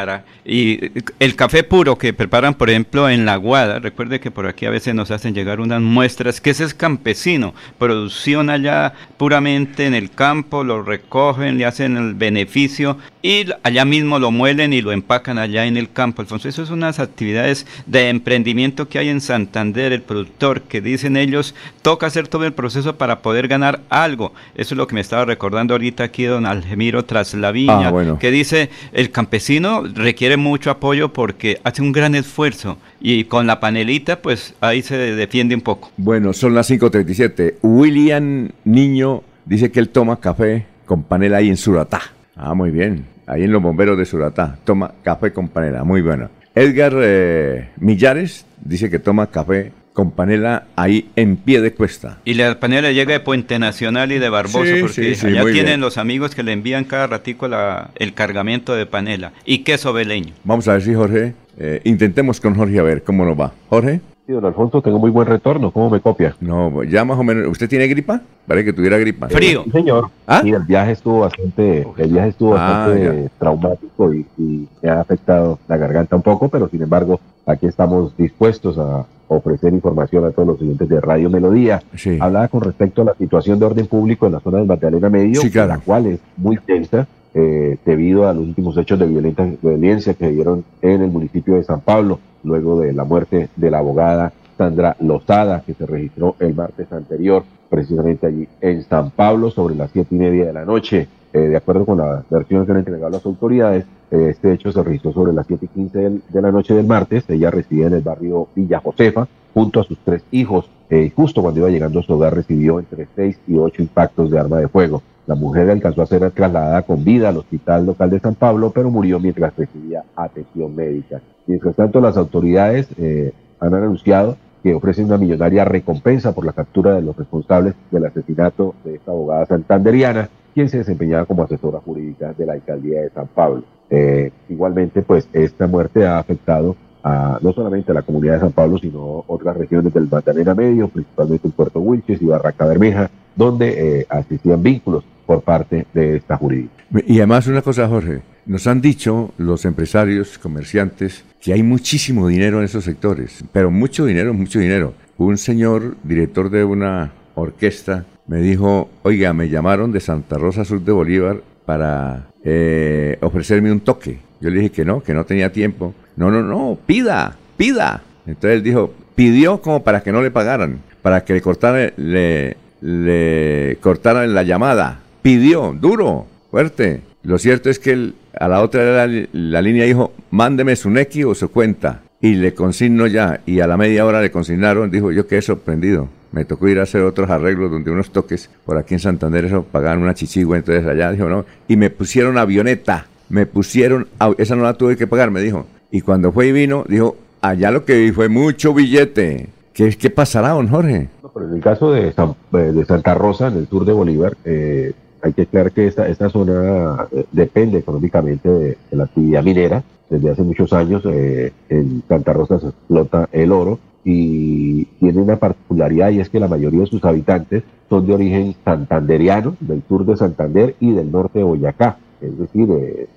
Y el café puro que preparan, por ejemplo, en la Guada, recuerde que por aquí a veces nos hacen llegar unas muestras, que ese es campesino, producción allá puramente en el campo, lo recogen, le hacen el beneficio y allá mismo lo muelen y lo empacan allá en el campo. Alfonso, eso son unas actividades de emprendimiento que hay en Santander, el productor, que dicen ellos, toca hacer todo el proceso para poder ganar algo. Eso es lo que me estaba recordando ahorita aquí don Algemiro Traslaviña, Ah, bueno. que dice, el campesino requiere mucho apoyo porque hace un gran esfuerzo y con la panelita pues ahí se defiende un poco. Bueno, son las 5.37. William Niño dice que él toma café con panela ahí en Suratá. Ah, muy bien. Ahí en los bomberos de Suratá. Toma café con panela. Muy bueno. Edgar eh, Millares dice que toma café con panela ahí en pie de cuesta. Y la panela llega de Puente Nacional y de Barbosa Sí, porque sí, sí, allá tienen bien. los amigos que le envían cada ratico la- el cargamento de panela y queso veleño. Vamos a ver si Jorge, eh, intentemos con Jorge a ver cómo nos va. Jorge. Sí, don Alfonso, tengo muy buen retorno. ¿Cómo me copia? No, ya más o menos. ¿Usted tiene gripa? Parece que tuviera gripa. Sí, señor. ¿Ah? Sí, el viaje estuvo bastante, el viaje estuvo Ah, bastante traumático y, y me ha afectado la garganta un poco, pero sin embargo, aquí estamos dispuestos a ofrecer información a todos los oyentes de Radio Melodía. Sí. Hablaba con respecto a la situación de orden público en la zona del Magdalena Medio, Sí, claro. la cual es muy tensa eh, debido a los últimos hechos de violenta- violencia que se dieron en el municipio de San Pablo, luego de la muerte de la abogada Sandra Lozada, que se registró el martes anterior, precisamente allí en San Pablo, sobre las siete y media de la noche. Eh, de acuerdo con la versión que han entregado las autoridades, este hecho se registró sobre las siete y quince del- de la noche del martes. Ella residía en el barrio Villa Josefa, junto a sus tres hijos. Eh, justo cuando iba llegando a su hogar recibió entre seis y ocho impactos de arma de fuego. La mujer alcanzó a ser trasladada con vida al hospital local de San Pablo, pero murió mientras recibía atención médica. Mientras tanto, las autoridades eh, han anunciado que ofrecen una millonaria recompensa por la captura de los responsables del asesinato de esta abogada santanderiana, quien se desempeñaba como asesora jurídica de la alcaldía de San Pablo. Eh, igualmente, pues esta muerte ha afectado a, no solamente a la comunidad de San Pablo, sino otras regiones del Magdalena Medio, principalmente en Puerto Wilches y Barranca Bermeja, donde eh, asistían vínculos por parte de esta jurídica. Y además una cosa, Jorge, nos han dicho los empresarios, comerciantes, que hay muchísimo dinero en esos sectores, pero mucho dinero, mucho dinero. Un señor, director de una orquesta, me dijo, oiga, me llamaron de Santa Rosa Sur de Bolívar para eh, ofrecerme un toque. Yo le dije que no, que no tenía tiempo. No, no, no, pida, pida. Entonces él dijo, pidió como para que no le pagaran, para que le cortaran, le, le cortaran la llamada. Pidió, duro, fuerte. Lo cierto es que a la otra la, línea dijo, mándeme su nequi o su cuenta. Y le consigno ya. Y a la media hora le consignaron, dijo, yo quedé sorprendido. Me tocó ir a hacer otros arreglos donde unos toques por aquí en Santander, eso pagaban una chichigua, entonces allá dijo, no. Y me pusieron avioneta, me pusieron, esa no la tuve que pagar, me dijo. y cuando fue y vino, dijo, allá lo que vi fue mucho billete. ¿Qué, qué pasará, don Jorge? Pero en el caso de, eh, de Santa Rosa, en el sur de Bolívar, eh, hay que aclarar que esta, esta zona eh, depende económicamente de, la actividad minera. Desde hace muchos años en Santa Rosa se explota el oro y tiene una particularidad y es que la mayoría de sus habitantes son de origen santanderiano, del sur de Santander y del norte de Boyacá, es decir,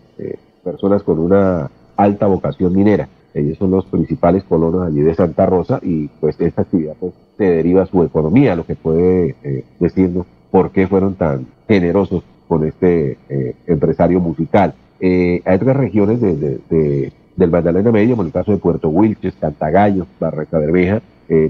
personas con una alta vocación minera. Ellos son los principales colonos allí de Santa Rosa y pues esta actividad pues, se deriva su economía, lo que puede eh, decirnos por qué fueron tan generosos con este eh, empresario musical. Eh, hay otras regiones de, del Magdalena Medio, como el caso de Puerto Wilches, Cantagallo, Barranca Bermeja,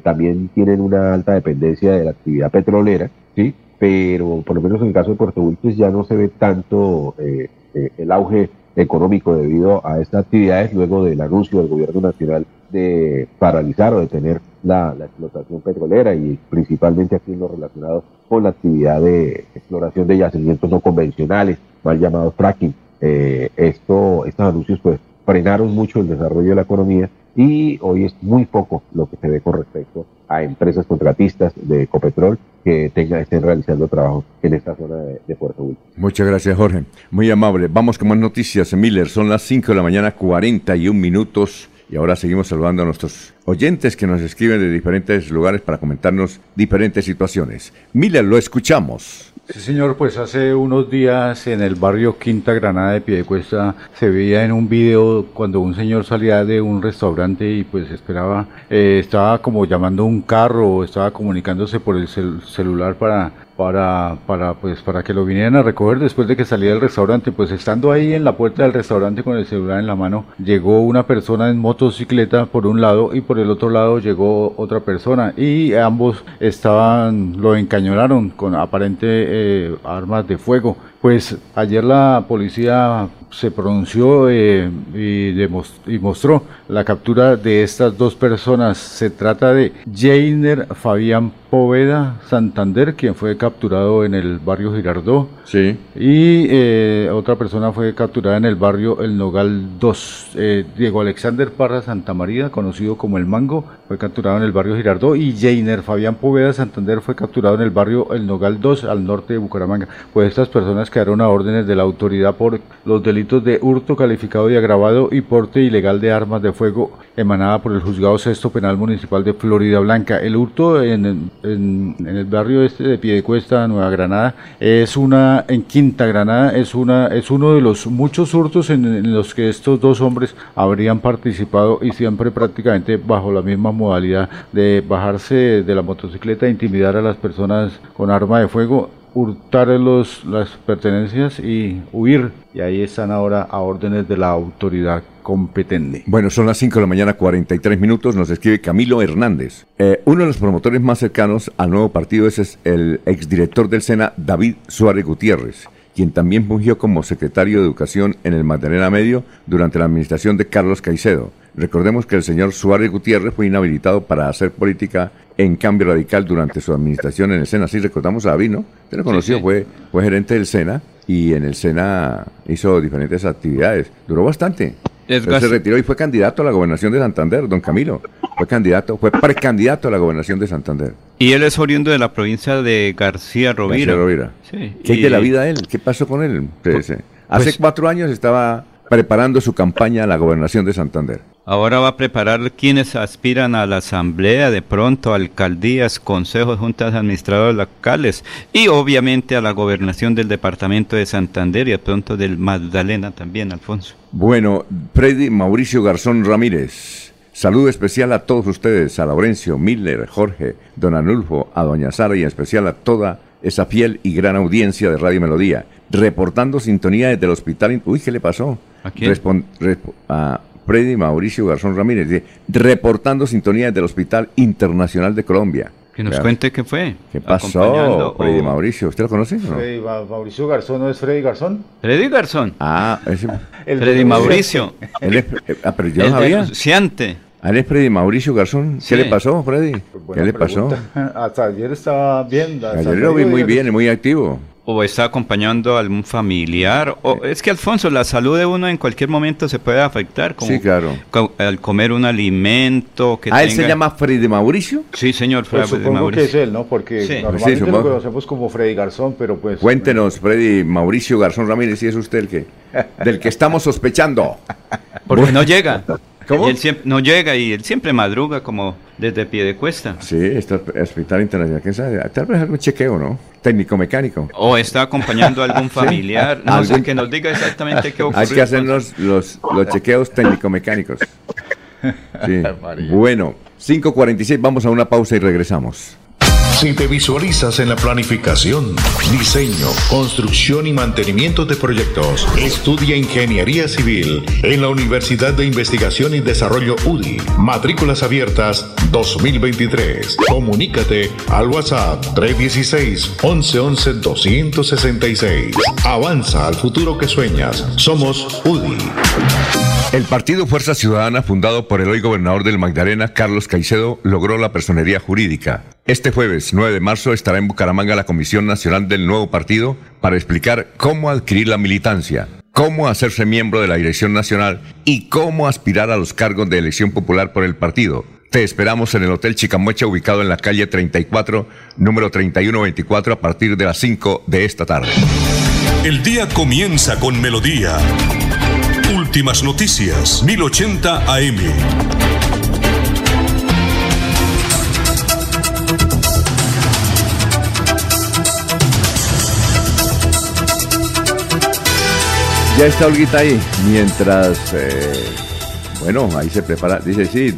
también tienen una alta dependencia de la actividad petrolera, ¿sí? pero por lo menos en el caso de Puerto Wilches ya no se ve tanto el auge económico debido a estas actividades luego del anuncio del gobierno nacional de paralizar o detener la, explotación petrolera y principalmente aquí en lo relacionado con la actividad de exploración de yacimientos no convencionales, mal llamados fracking. Eh, esto, estos anuncios pues frenaron mucho el desarrollo de la economía y hoy es muy poco lo que se ve con respecto a empresas contratistas de Ecopetrol que tengan, estén realizando trabajo en esta zona de, Puerto Wilches. Muchas gracias, Jorge. Muy amable. Vamos con más noticias, Miller. Son las 5 de la mañana, 41 minutos. Y ahora seguimos saludando a nuestros oyentes que nos escriben de diferentes lugares para comentarnos diferentes situaciones. Miller, lo escuchamos. Sí, señor, pues hace unos días en el barrio Quinta Granada de Piedecuesta se veía en un video cuando un señor salía de un restaurante y pues esperaba, eh, estaba como llamando un carro estaba comunicándose por el celular para para, para, pues, para que lo vinieran a recoger después de que salía del restaurante. Pues estando ahí en la puerta del restaurante con el celular en la mano, llegó una persona en motocicleta por un lado y por el otro lado llegó otra persona y ambos estaban, lo encañonaron con aparente eh, armas de fuego. Pues ayer la policía se pronunció eh, y, mostró la captura de estas dos personas. Se trata de Jainer Fabián Poveda Santander, quien fue capturado en el barrio Girardó. Sí. Y eh, otra persona fue capturada en el barrio El Nogal 2. Eh, Diego Alexander Parra Santa María, conocido como El Mango, fue capturado en el barrio Girardó. Y Jainer Fabián Poveda Santander fue capturado en el barrio El Nogal 2, al norte de Bucaramanga. Pues estas personas quedaron a órdenes de la autoridad por los delitos de hurto calificado y agravado y porte ilegal de armas de fuego emanada por el Juzgado Sexto Penal Municipal de Florida Blanca. El hurto en, el barrio este de Piedecuesta, Nueva Granada, es una, en Quinta Granada, es, una, es uno de los muchos hurtos en, los que estos dos hombres habrían participado y siempre prácticamente bajo la misma modalidad de bajarse de la motocicleta e intimidar a las personas con arma de fuego hurtar los, las pertenencias y huir. Y ahí están ahora a órdenes de la autoridad competente. Bueno, son las 5 de la mañana, 43 minutos. Nos escribe Camilo Hernández. Eh, uno de los promotores más cercanos al nuevo partido es el exdirector del SENA, David Suárez Gutiérrez quien también fungió como secretario de Educación en el Magdalena Medio durante la administración de Carlos Caicedo. Recordemos que el señor Suárez Gutiérrez fue inhabilitado para hacer política en cambio radical durante su administración en el SENA. Sí, recordamos a David, ¿no? Usted lo conoció, Fue, fue gerente del SENA y en el SENA hizo diferentes actividades. Duró bastante. se retiró y fue candidato a la gobernación de Santander, don Camilo. Fue candidato, fue precandidato a la gobernación de Santander. Y él es oriundo de la provincia de García Rovira. García Rovira. Sí. ¿Qué hay de la vida él? ¿Qué pasó con él? Pues, Hace pues cuatro años estaba preparando su campaña a la gobernación de Santander. Ahora va a preparar quienes aspiran a la asamblea, de pronto alcaldías, consejos, juntas administradoras locales y obviamente a la gobernación del departamento de Santander y de pronto del Magdalena también, Alfonso. Bueno, Freddy Mauricio Garzón Ramírez. Saludo especial a todos ustedes, a Laurencio, Miller, Jorge, Don Anulfo, a Doña Sara y en especial a toda esa fiel y gran audiencia de Radio Melodía, reportando sintonía desde el hospital. Uy, ¿qué le pasó? ¿A quién? a Freddy Mauricio Garzón Ramírez, dice, reportando sintonía desde el Hospital Internacional de Colombia. Que nos cuente qué fue. ¿Qué pasó, Freddy Mauricio? ¿Usted lo conoce? Freddy Mauricio Garzón, ¿no es Freddy Garzón? Freddy Garzón. Ah, ese... Freddy Mauricio. Él ah, pero yo no sabía. Ciante. ¿A él es Freddy Mauricio Garzón? ¿Qué le pasó, Freddy? ¿Qué le pasó? Hasta ayer estaba bien. Ayer lo vi muy bien y muy activo. O está acompañando a algún familiar. O, es que, Alfonso, la salud de uno en cualquier momento se puede afectar. Como Sí, claro. co- al comer un alimento que ¿Ah, él se tenga- llama Freddy Mauricio? Sí, señor, Pues Freddy supongo que es Mauricio. él, ¿no? Porque Sí. normalmente Sí, supongo. lo conocemos como Freddy Garzón, pero pues... Cuéntenos, Freddy Mauricio Garzón Ramírez, si es usted el que, del que estamos sospechando. Porque no llega. ¿Cómo? Y él siempre, no llega y él siempre madruga como desde pie de cuesta. Sí, está Hospital Internacional. ¿Quién sabe? Tal vez algún chequeo, ¿no? Técnico mecánico. O está acompañando a algún familiar. No sé, Algún- que nos diga exactamente qué ocurrió. Hay que hacernos los, los chequeos técnico-mecánicos. Sí. Bueno, 5.46, vamos a una pausa y regresamos. Si te visualizas en la planificación, diseño, construcción y mantenimiento de proyectos, estudia Ingeniería Civil en la Universidad de Investigación y Desarrollo UDI. Matrículas abiertas 2023. Comunícate al WhatsApp 316-1111-266. Avanza al futuro que sueñas. Somos UDI. El Partido Fuerza Ciudadana, fundado por el hoy gobernador del Magdalena, Carlos Caicedo, logró la personería jurídica. Este jueves 9 de marzo estará en Bucaramanga la Comisión Nacional del nuevo partido para explicar cómo adquirir la militancia, cómo hacerse miembro de la dirección nacional y cómo aspirar a los cargos de elección popular por el partido. Te esperamos en el Hotel Chicamocha ubicado en la calle 34, número 3124 a partir de las 5 de esta tarde. El día comienza con melodía. Últimas noticias, 1080 AM. Ya está Olguita ahí, mientras, eh, bueno, ahí se prepara, dice, sí,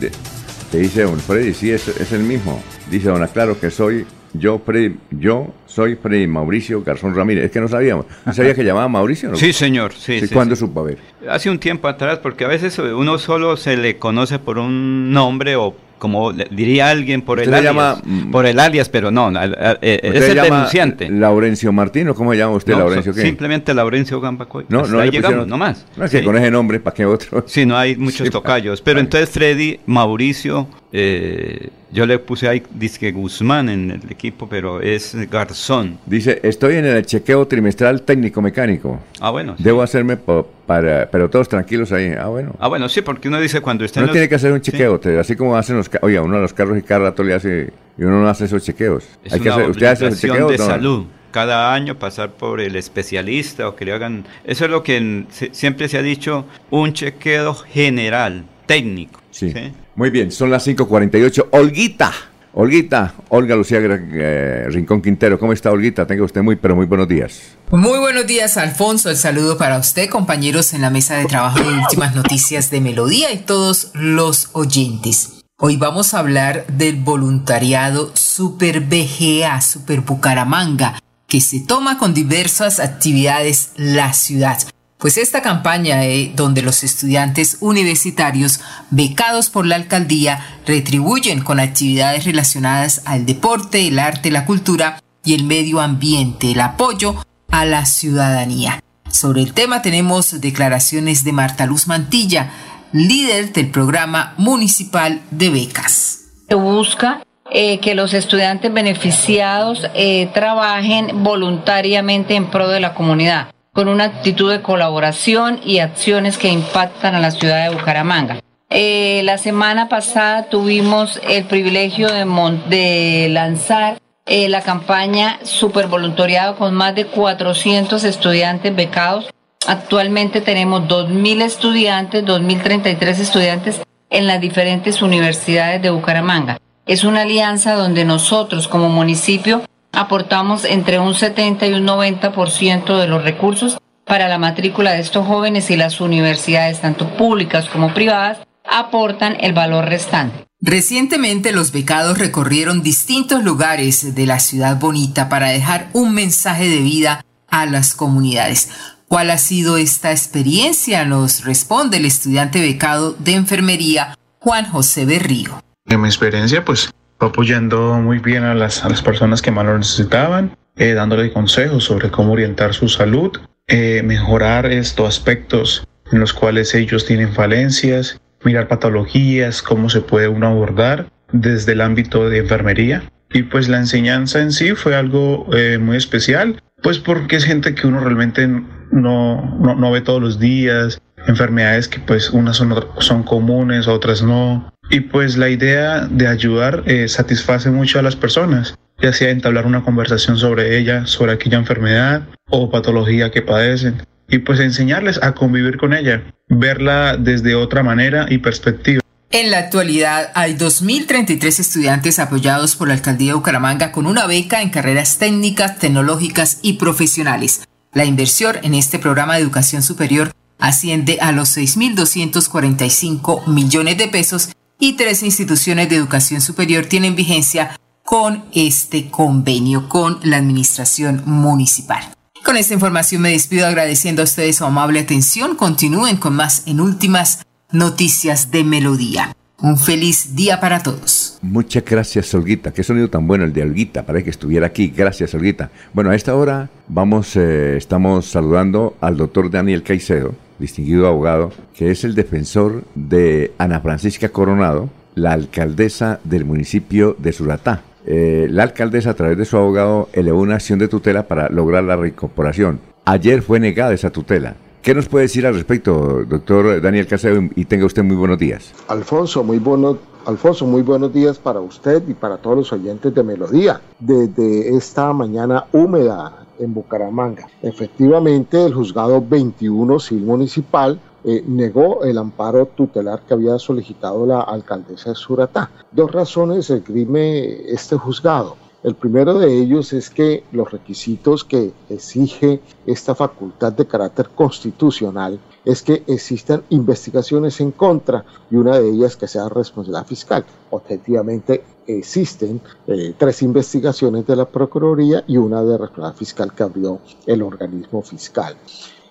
te dice don Freddy, sí, es, es el mismo. Dice don claro que soy yo, Freddy, yo soy Freddy Mauricio Garzón Ramírez. Es que no sabíamos, ¿no sabía que llamaba Mauricio? no? Sí, señor. Sí, sí, ¿Cuándo sí. supo? A ver. Hace un tiempo atrás, porque a veces uno solo se le conoce por un nombre o como diría alguien por el alias. llama, mm, por el alias, pero no, eh, ¿Usted es el denunciante. Laurencio Martín o cómo se llama usted, No, Laurencio? so-. Simplemente Laurencio Gambacoy. No, Hasta no ahí le llegamos, no más. No, es que Sí. con ese nombre, ¿para qué otro? Sí, no hay muchos Sí, tocayos. Pero entonces Freddy, Mauricio, eh, yo le puse ahí, dice Guzmán en el equipo, pero es Garzón. Dice, estoy en el chequeo trimestral técnico-mecánico. Ah, bueno. sí. Debo hacerme para, pero todos tranquilos ahí. Ah, bueno. Ah, bueno, sí, porque uno dice cuando está Uno los- tiene que hacer un chequeo, así como hacen los, oiga, uno de los carros y cada rato le hace, y uno no hace esos chequeos. Es Hay que una hacer, ¿Usted hace esos obligación chequeos? de no? salud. Cada año pasar por el especialista o que le hagan... Eso es lo que siempre se ha dicho, un chequeo general, técnico. Sí. Muy bien, son las 5.48. Olguita, Olguita, Olga Lucía eh, Rincón Quintero, ¿cómo está Olguita? Tenga usted muy, pero muy buenos días. Muy buenos días, Alfonso. El saludo para usted, compañeros en la mesa de trabajo de últimas noticias de Melodía y todos los oyentes. Hoy vamos a hablar del voluntariado Super BGA, Super Bucaramanga, que se toma con diversas actividades la ciudad. Pues esta campaña eh, donde los estudiantes universitarios becados por la alcaldía retribuyen con actividades relacionadas al deporte, el arte, la cultura y el medio ambiente, el apoyo a la ciudadanía. Sobre el tema tenemos declaraciones de Marta Luz Mantilla, líder del programa municipal de becas. Se busca eh, que los estudiantes beneficiados eh, trabajen voluntariamente en pro de la comunidad, con una actitud de colaboración y acciones que impactan a la ciudad de Bucaramanga. Eh, la semana pasada tuvimos el privilegio de, lanzar eh, la campaña Super Voluntariado con más de 400 estudiantes becados. Actualmente tenemos 2.000 estudiantes, 2.033 estudiantes en las diferentes universidades de Bucaramanga. Es una alianza donde nosotros como municipio aportamos entre un 70 y un 90% de los recursos para la matrícula de estos jóvenes y las universidades, tanto públicas como privadas, aportan el valor restante. Recientemente los becados recorrieron distintos lugares de la ciudad bonita para dejar un mensaje de vida a las comunidades. ¿Cuál ha sido esta experiencia? Nos responde el estudiante becado de enfermería Juan José Berrío. En mi experiencia, pues apoyando muy bien a las, personas que más lo necesitaban, eh, dándole consejos sobre cómo orientar su salud, eh, mejorar estos aspectos en los cuales ellos tienen falencias, mirar patologías, cómo se puede uno abordar desde el ámbito de enfermería. Y pues la enseñanza en sí fue algo eh, muy especial, pues porque es gente que uno realmente no, no, ve todos los días, enfermedades que pues unas son comunes, otras no. Y pues la idea de ayudar eh, satisface mucho a las personas, ya sea entablar una conversación sobre ella, sobre aquella enfermedad o patología que padecen, y pues enseñarles a convivir con ella, verla desde otra manera y perspectiva. En la actualidad hay 2.033 estudiantes apoyados por la Alcaldía de Bucaramanga con una beca en carreras técnicas, tecnológicas y profesionales. La inversión en este programa de educación superior asciende a los 6.245 millones de pesos y tres instituciones de educación superior tienen vigencia con este convenio con la administración municipal. Con esta información me despido agradeciendo a ustedes su amable atención. Continúen con más en últimas noticias de Melodía. Un feliz día para todos. Muchas gracias, Olguita. Qué sonido tan bueno el de Olguita. para que estuviera aquí. Gracias, Olguita. Bueno, a esta hora vamos, eh, estamos saludando al doctor Daniel Caicedo, distinguido abogado, que es el defensor de Ana Francisca Coronado, la alcaldesa del municipio de Suratá. Eh, la alcaldesa, a través de su abogado, elevó una acción de tutela para lograr la reincorporación. Ayer fue negada esa tutela. ¿Qué nos puede decir al respecto, doctor Daniel Caicedo? Y tenga usted muy buenos días. Alfonso, muy bueno, Alfonso, muy buenos días para usted y para todos los oyentes de Melodía. Desde esta mañana húmeda en Bucaramanga. Efectivamente, el juzgado 21 civil municipal eh, negó el amparo tutelar que había solicitado la alcaldesa de Suratá. Dos razones esgrime este juzgado. El primero de ellos es que los requisitos que exige esta facultad de carácter constitucional es que existan investigaciones en contra y una de ellas que sea responsabilidad fiscal. Objetivamente existen eh, tres investigaciones de la Procuraduría y una de responsabilidad fiscal que abrió el organismo fiscal.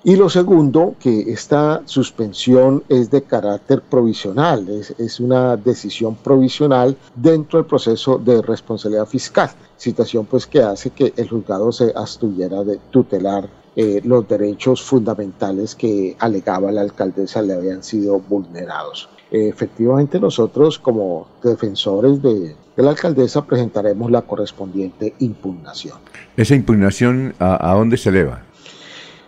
Y lo segundo, que esta suspensión es de carácter provisional, es, una decisión provisional dentro del proceso de responsabilidad fiscal, situación pues que hace que el juzgado se abstuviera de tutelar eh, los derechos fundamentales que alegaba la alcaldesa le habían sido vulnerados. Efectivamente nosotros como defensores de, la alcaldesa presentaremos la correspondiente impugnación. ¿Esa impugnación a dónde se eleva?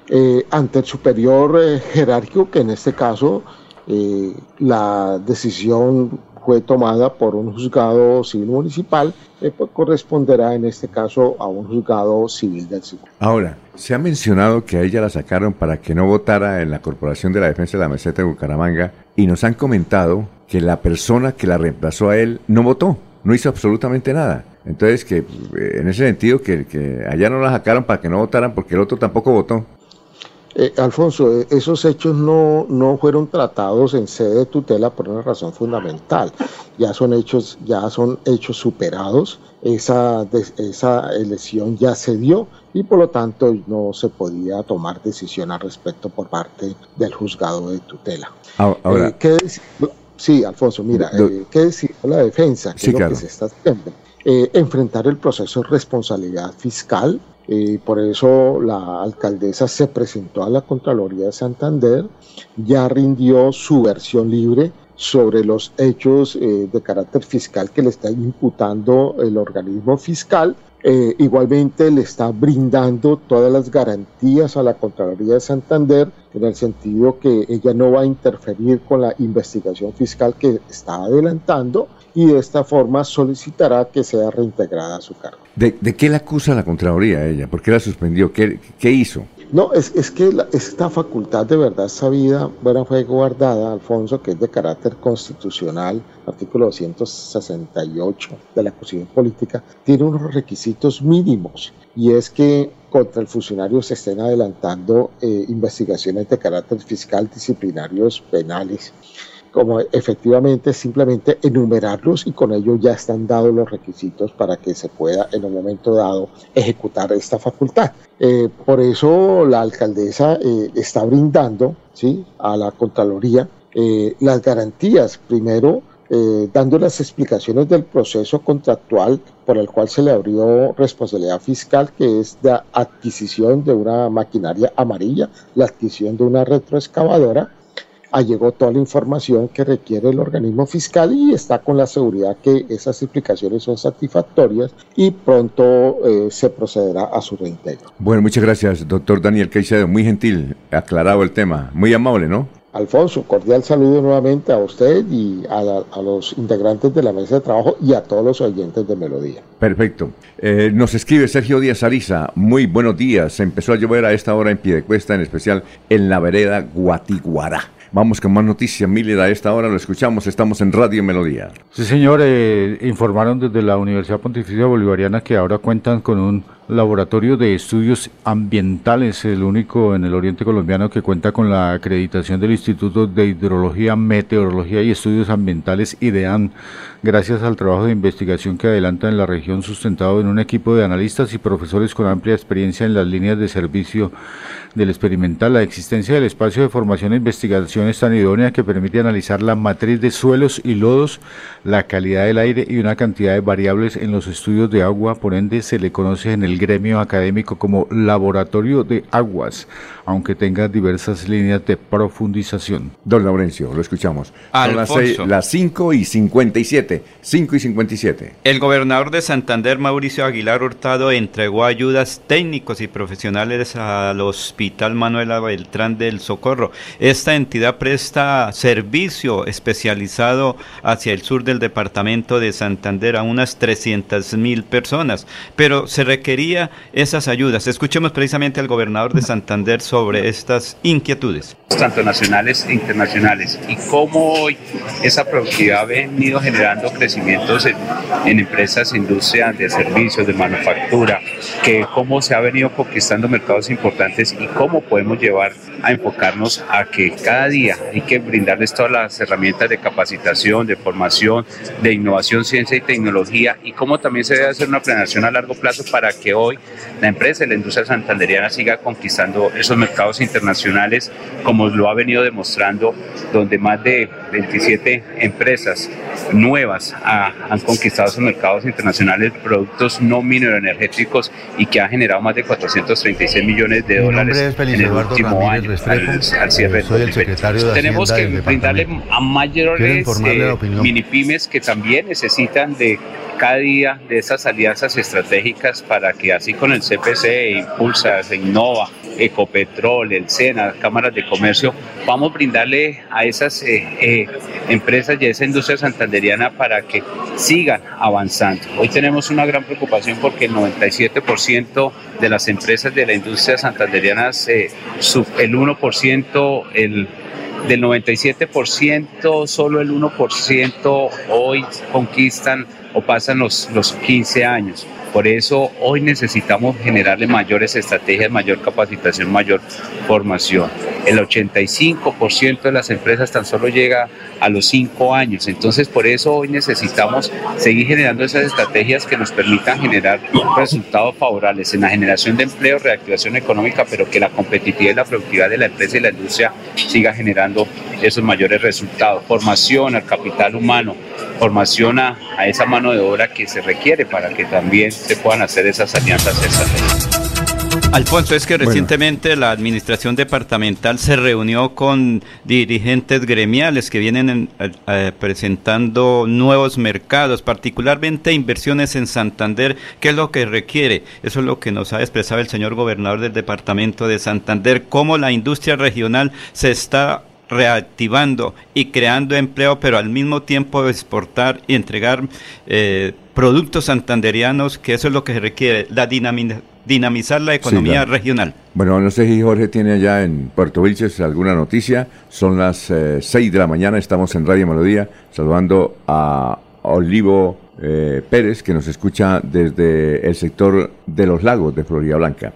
Eh, ante el superior eh, jerárquico, que en este caso eh, la decisión fue tomada por un juzgado civil municipal, pues corresponderá en este caso a un juzgado civil del civil. Ahora, se ha mencionado que a ella la sacaron para que no votara en la Corporación de la Defensa de la Meseta de Bucaramanga y nos han comentado que la persona que la reemplazó a él no votó, no hizo absolutamente nada. Entonces, que en ese sentido, que allá no la sacaron para que no votaran porque el otro tampoco votó. Eh, Alfonso, eh, esos hechos no, no fueron tratados en sede de tutela por una razón fundamental. Ya son hechos, ya son hechos superados. Esa, esa elección ya se dio y por lo tanto no se podía tomar decisión al respecto por parte del juzgado de tutela. Ah, ahora, eh, sí, Alfonso, mira, ¿qué decir la defensa? Que lo que se está haciendo? enfrentar el proceso de responsabilidad fiscal por eso la alcaldesa se presentó a la Contraloría de Santander, ya rindió su versión libre sobre los hechos eh, de carácter fiscal que le está imputando el organismo fiscal. Eh, igualmente le está brindando todas las garantías a la Contraloría de Santander en el sentido que ella no va a interferir con la investigación fiscal que está adelantando y de esta forma solicitará que sea reintegrada a su cargo. ¿De, qué la acusa la Contraloría ella? ¿Por qué la suspendió? ¿Qué, qué hizo? No, es, es que esta facultad de verdad sabida, bueno, fue guardada, Alfonso, que es de carácter constitucional, artículo 268 de la Constitución Política, tiene unos requisitos mínimos y es que contra el funcionario se estén adelantando eh, investigaciones de carácter fiscal, disciplinarios, penales como efectivamente simplemente enumerarlos y con ello ya están dados los requisitos para que se pueda en un momento dado ejecutar esta facultad. Eh, por eso la alcaldesa eh, está brindando ¿sí? a la Contraloría eh, las garantías, primero, dando las explicaciones del proceso contractual por el cual se le abrió responsabilidad fiscal, que es la adquisición de una maquinaria amarilla, la adquisición de una retroexcavadora, allegó toda la información que requiere el organismo fiscal y está con la seguridad que esas explicaciones son satisfactorias y pronto eh, se procederá a su reintegro. Bueno, muchas gracias, doctor Daniel Caicedo. Muy gentil, aclarado el tema. Muy amable, ¿no? Alfonso, cordial saludo nuevamente a usted y a, los integrantes de la mesa de trabajo y a todos los oyentes de Melodía. Perfecto. Eh, nos escribe Sergio Díaz Ariza. Muy buenos días. Empezó a llover a esta hora en Piedecuesta, en especial en la vereda Guatiguará. Vamos con más noticias, Miller. A esta hora lo escuchamos. Estamos en Radio Melodía. Sí, señor. Eh, informaron desde la Universidad Pontificia Bolivariana que ahora cuentan con un laboratorio de estudios ambientales, el único en el oriente colombiano que cuenta con la acreditación del Instituto de Hidrología, Meteorología y Estudios Ambientales IDEAN, gracias al trabajo de investigación que adelanta en la región sustentado en un equipo de analistas y profesores con amplia experiencia en las líneas de servicio del experimental. La existencia del espacio de formación e investigación es tan idónea que permite analizar la matriz de suelos y lodos, la calidad del aire y una cantidad de variables en los estudios de agua, por ende se le conoce en el gremio académico como Laboratorio de Aguas, aunque tenga diversas líneas de profundización. Don Laurencio, lo escuchamos. Son las 5 y 57. 5 y 57. El gobernador de Santander, Mauricio Aguilar Hurtado, entregó ayudas técnicos y profesionales al Hospital Manuela Beltrán del Socorro. Esta entidad presta servicio especializado hacia el sur del departamento de Santander a unas 300 mil personas, pero se requería esas ayudas. Escuchemos precisamente al gobernador de Santander sobre estas inquietudes. Tanto nacionales e internacionales y cómo hoy esa productividad ha venido generando crecimientos en, empresas, industrias de servicios, de manufactura, que cómo se ha venido conquistando mercados importantes y cómo podemos llevar a enfocarnos a que cada día hay que brindarles todas las herramientas de capacitación, de formación, de innovación, ciencia y tecnología y cómo también se debe hacer una planeación a largo plazo para que hoy la empresa la industria santanderiana siga conquistando esos mercados internacionales como lo ha venido demostrando, donde más de 27 empresas nuevas han conquistado esos mercados internacionales, productos no mineroenergéticos y que ha generado más de 436 millones de dólares en el último año al, cierre. Tenemos que brindarle a mayores eh, mini pymes que también necesitan de cada día de esas alianzas estratégicas para que así con el CPC, Impulsa, Innova, Ecopetrol, el SENA, cámaras de comercio, vamos a brindarle a esas eh, eh, empresas y a esa industria santanderiana para que sigan avanzando. Hoy tenemos una gran preocupación porque el 97% de las empresas de la industria santanderiana, eh, el 1%, el del 97%, solo el 1% hoy conquistan o pasan los, los 15 años. Por eso hoy necesitamos generarle mayores estrategias, mayor capacitación, mayor formación. El 85% de las empresas tan solo llega a los 5 años. Entonces por eso hoy necesitamos seguir generando esas estrategias que nos permitan generar resultados favorables en la generación de empleo, reactivación económica, pero que la competitividad y la productividad de la empresa y la industria siga generando esos mayores resultados. Formación al capital humano, formación a, esa mano de obra que se requiere para que también se puedan hacer esas alianzas estratégicas. Alfonso, es que recientemente la administración departamental se reunió con dirigentes gremiales que vienen eh, eh, presentando nuevos mercados, particularmente inversiones en Santander, que es lo que requiere. Eso es lo que nos ha expresado el señor gobernador del departamento de Santander, cómo la industria regional se está reactivando y creando empleo, pero al mismo tiempo exportar y entregar eh, productos santanderianos, que eso es lo que se requiere, la dinamizar la economía regional. Bueno, no sé si Jorge tiene allá en Puerto Vilches alguna noticia. Son las 6 eh, de la mañana, estamos en Radio Melodía, saludando a Olivo eh, Pérez, que nos escucha desde el sector de los lagos de Florida Blanca.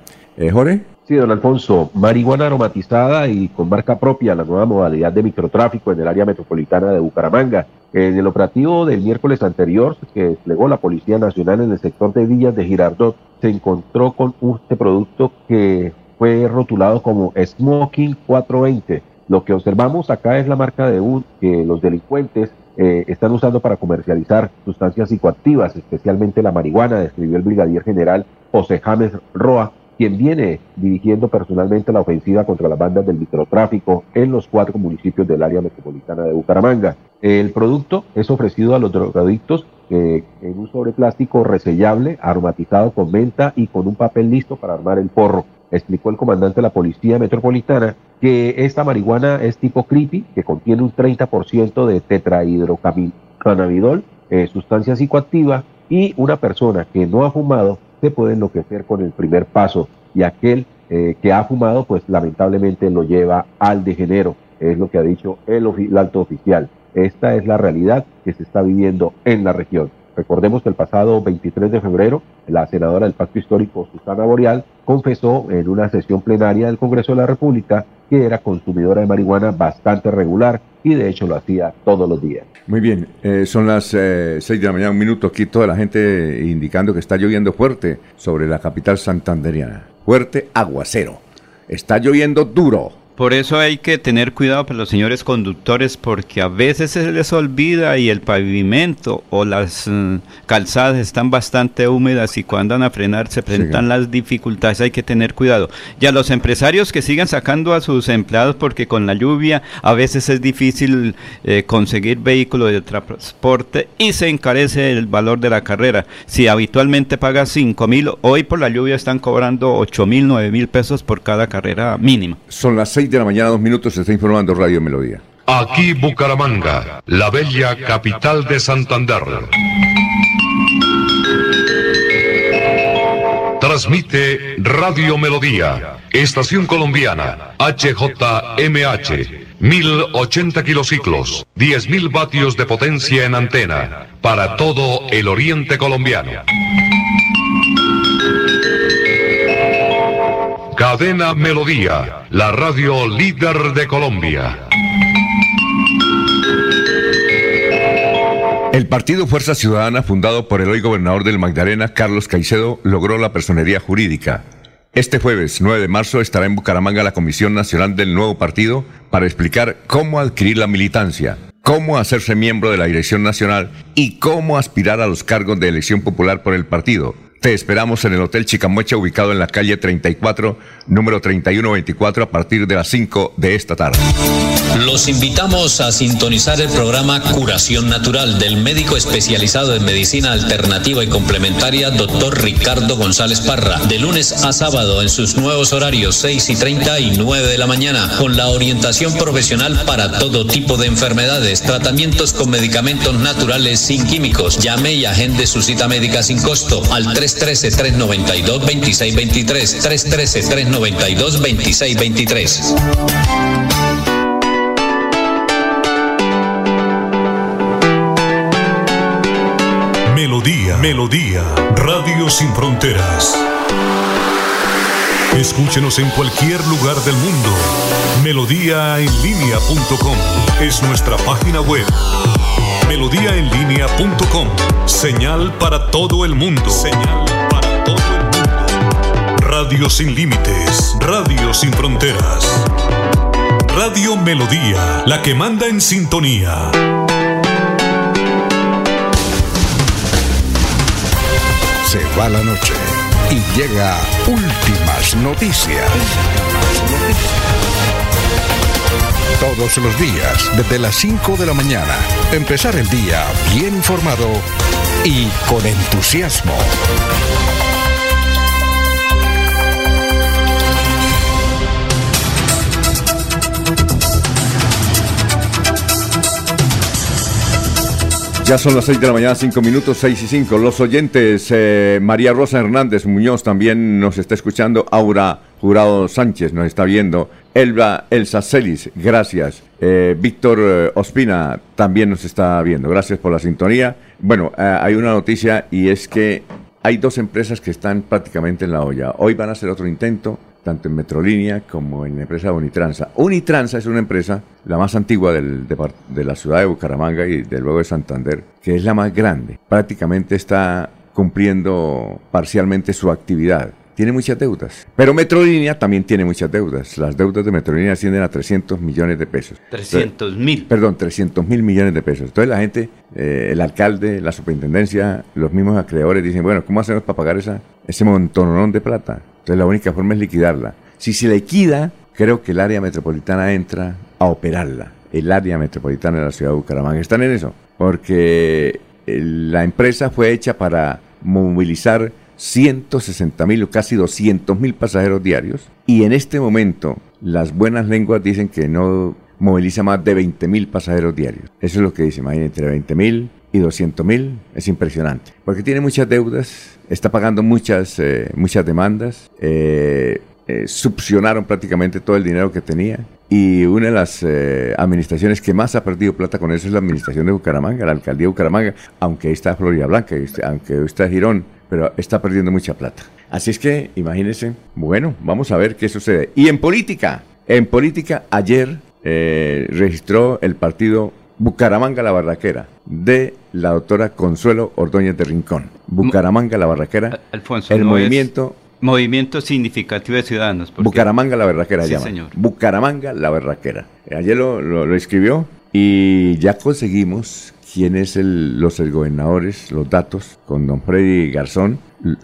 Jorge. Sí, don Alfonso, marihuana aromatizada y con marca propia, la nueva modalidad de microtráfico en el área metropolitana de Bucaramanga. En el operativo del miércoles anterior que desplegó la Policía Nacional en el sector de Villas de Girardot, se encontró con este producto que fue rotulado como Smoking 420. Lo que observamos acá es la marca de un que los delincuentes eh, están usando para comercializar sustancias psicoactivas, especialmente la marihuana, describió el brigadier general José James Roa, quien viene dirigiendo personalmente la ofensiva contra las bandas del microtráfico en los cuatro municipios del área metropolitana de Bucaramanga. El producto es ofrecido a los drogadictos eh, en un sobre plástico resellable, aromatizado con menta y con un papel listo para armar el porro. Explicó el comandante de la Policía Metropolitana que esta marihuana es tipo creepy, que contiene un 30% de tetrahidrocannabidol, eh, sustancia psicoactiva, y una persona que no ha fumado se puede enloquecer con el primer paso y aquel eh, que ha fumado pues lamentablemente lo lleva al degenero, es lo que ha dicho el, el alto oficial. Esta es la realidad que se está viviendo en la región. Recordemos que el pasado 23 de febrero, la senadora del Pacto Histórico, Susana Boreal, confesó en una sesión plenaria del Congreso de la República que era consumidora de marihuana bastante regular y de hecho lo hacía todos los días. Muy bien, eh, son las eh, 6 de la mañana, un minuto aquí, toda la gente indicando que está lloviendo fuerte sobre la capital santanderiana. Fuerte aguacero. Está lloviendo duro. Por eso hay que tener cuidado para los señores conductores porque a veces se les olvida y el pavimento o las mm, calzadas están bastante húmedas y cuando van a frenar se presentan las dificultades. Hay que tener cuidado. Y a los empresarios que sigan sacando a sus empleados porque con la lluvia a veces es difícil eh, conseguir vehículos de transporte y se encarece el valor de la carrera. Si habitualmente pagas 5 mil, hoy por la lluvia están cobrando 8 mil, 9 mil pesos por cada carrera mínima. Son las 6 de la mañana, dos minutos, se está informando Radio Melodía. Aquí Bucaramanga, la bella capital de Santander. Transmite Radio Melodía, Estación Colombiana, HJMH, 1080 kilociclos, 10.000 vatios de potencia en antena, para todo el oriente colombiano. Cadena Melodía, la radio líder de Colombia. El partido Fuerza Ciudadana, fundado por el hoy gobernador del Magdalena, Carlos Caicedo, logró la personería jurídica. Este jueves 9 de marzo estará en Bucaramanga la Comisión Nacional del nuevo partido para explicar cómo adquirir la militancia, cómo hacerse miembro de la Dirección Nacional y cómo aspirar a los cargos de elección popular por el partido. Te esperamos en el Hotel Chicamocha ubicado en la calle 34, número 3124 a partir de las 5 de esta tarde. Los invitamos a sintonizar el programa Curación Natural del médico especializado en medicina alternativa y complementaria, doctor Ricardo González Parra, de lunes a sábado en sus nuevos horarios 6 y 30 y 9 de la mañana, con la orientación profesional para todo tipo de enfermedades, tratamientos con medicamentos naturales sin químicos. Llame y agende su cita médica sin costo al 313-392-2623. 313-392-2623. Melodía, Melodía, Radio Sin Fronteras. Escúchenos en cualquier lugar del mundo. Melodíaenlínea.com es nuestra página web. Melodíaenlínea.com. Señal para todo el mundo. Señal para todo el mundo. Radio sin límites. Radio sin fronteras. Radio Melodía, la que manda en sintonía. Se va la noche y llega últimas noticias. Todos los días, desde las 5 de la mañana, empezar el día bien informado y con entusiasmo. Ya son las 6 de la mañana, 5 minutos, 6 y 5. Los oyentes, eh, María Rosa Hernández Muñoz también nos está escuchando. Aura Jurado Sánchez nos está viendo. Elba Elsa Celis, gracias. Eh, Víctor eh, Ospina también nos está viendo. Gracias por la sintonía. Bueno, eh, hay una noticia y es que hay dos empresas que están prácticamente en la olla. Hoy van a hacer otro intento tanto en Metrolínea como en la empresa Unitransa. Unitransa es una empresa, la más antigua del, depart- de la ciudad de Bucaramanga y de luego de Santander, que es la más grande. Prácticamente está cumpliendo parcialmente su actividad. Tiene muchas deudas. Pero Metrolínea también tiene muchas deudas. Las deudas de Metrolínea ascienden a 300 millones de pesos. 300 mil. Perdón, 300 mil millones de pesos. Entonces la gente, eh, el alcalde, la superintendencia, los mismos acreedores dicen, bueno, ¿cómo hacemos para pagar esa, ese montonón de plata? Entonces la única forma es liquidarla. Si se liquida, creo que el área metropolitana entra a operarla. El área metropolitana de la ciudad de Bucaramanga. ¿Están en eso? Porque eh, la empresa fue hecha para movilizar 160 mil o casi 200 mil pasajeros diarios y en este momento las buenas lenguas dicen que no moviliza más de 20 mil pasajeros diarios. Eso es lo que dice, imagínate, entre 20 mil y 200 mil es impresionante. Porque tiene muchas deudas, está pagando muchas, eh, muchas demandas, eh, eh, subsionaron prácticamente todo el dinero que tenía. Y una de las eh, administraciones que más ha perdido plata con eso es la administración de Bucaramanga, la alcaldía de Bucaramanga, aunque ahí está Florida Blanca, aunque hoy está Girón, pero está perdiendo mucha plata. Así es que, imagínense, bueno, vamos a ver qué sucede. Y en política, en política, ayer eh, registró el partido Bucaramanga la Barraquera de la doctora Consuelo Ordóñez de Rincón. Bucaramanga la Barraquera, Alfonso, el no movimiento Movimiento Significativo de Ciudadanos. porque- Bucaramanga la Berraquera Sí, llama. señor. Bucaramanga la Berraquera. Ayer lo, lo- lo escribió y ya conseguimos quién es el, los gobernadores, los datos, con don Freddy Garzón,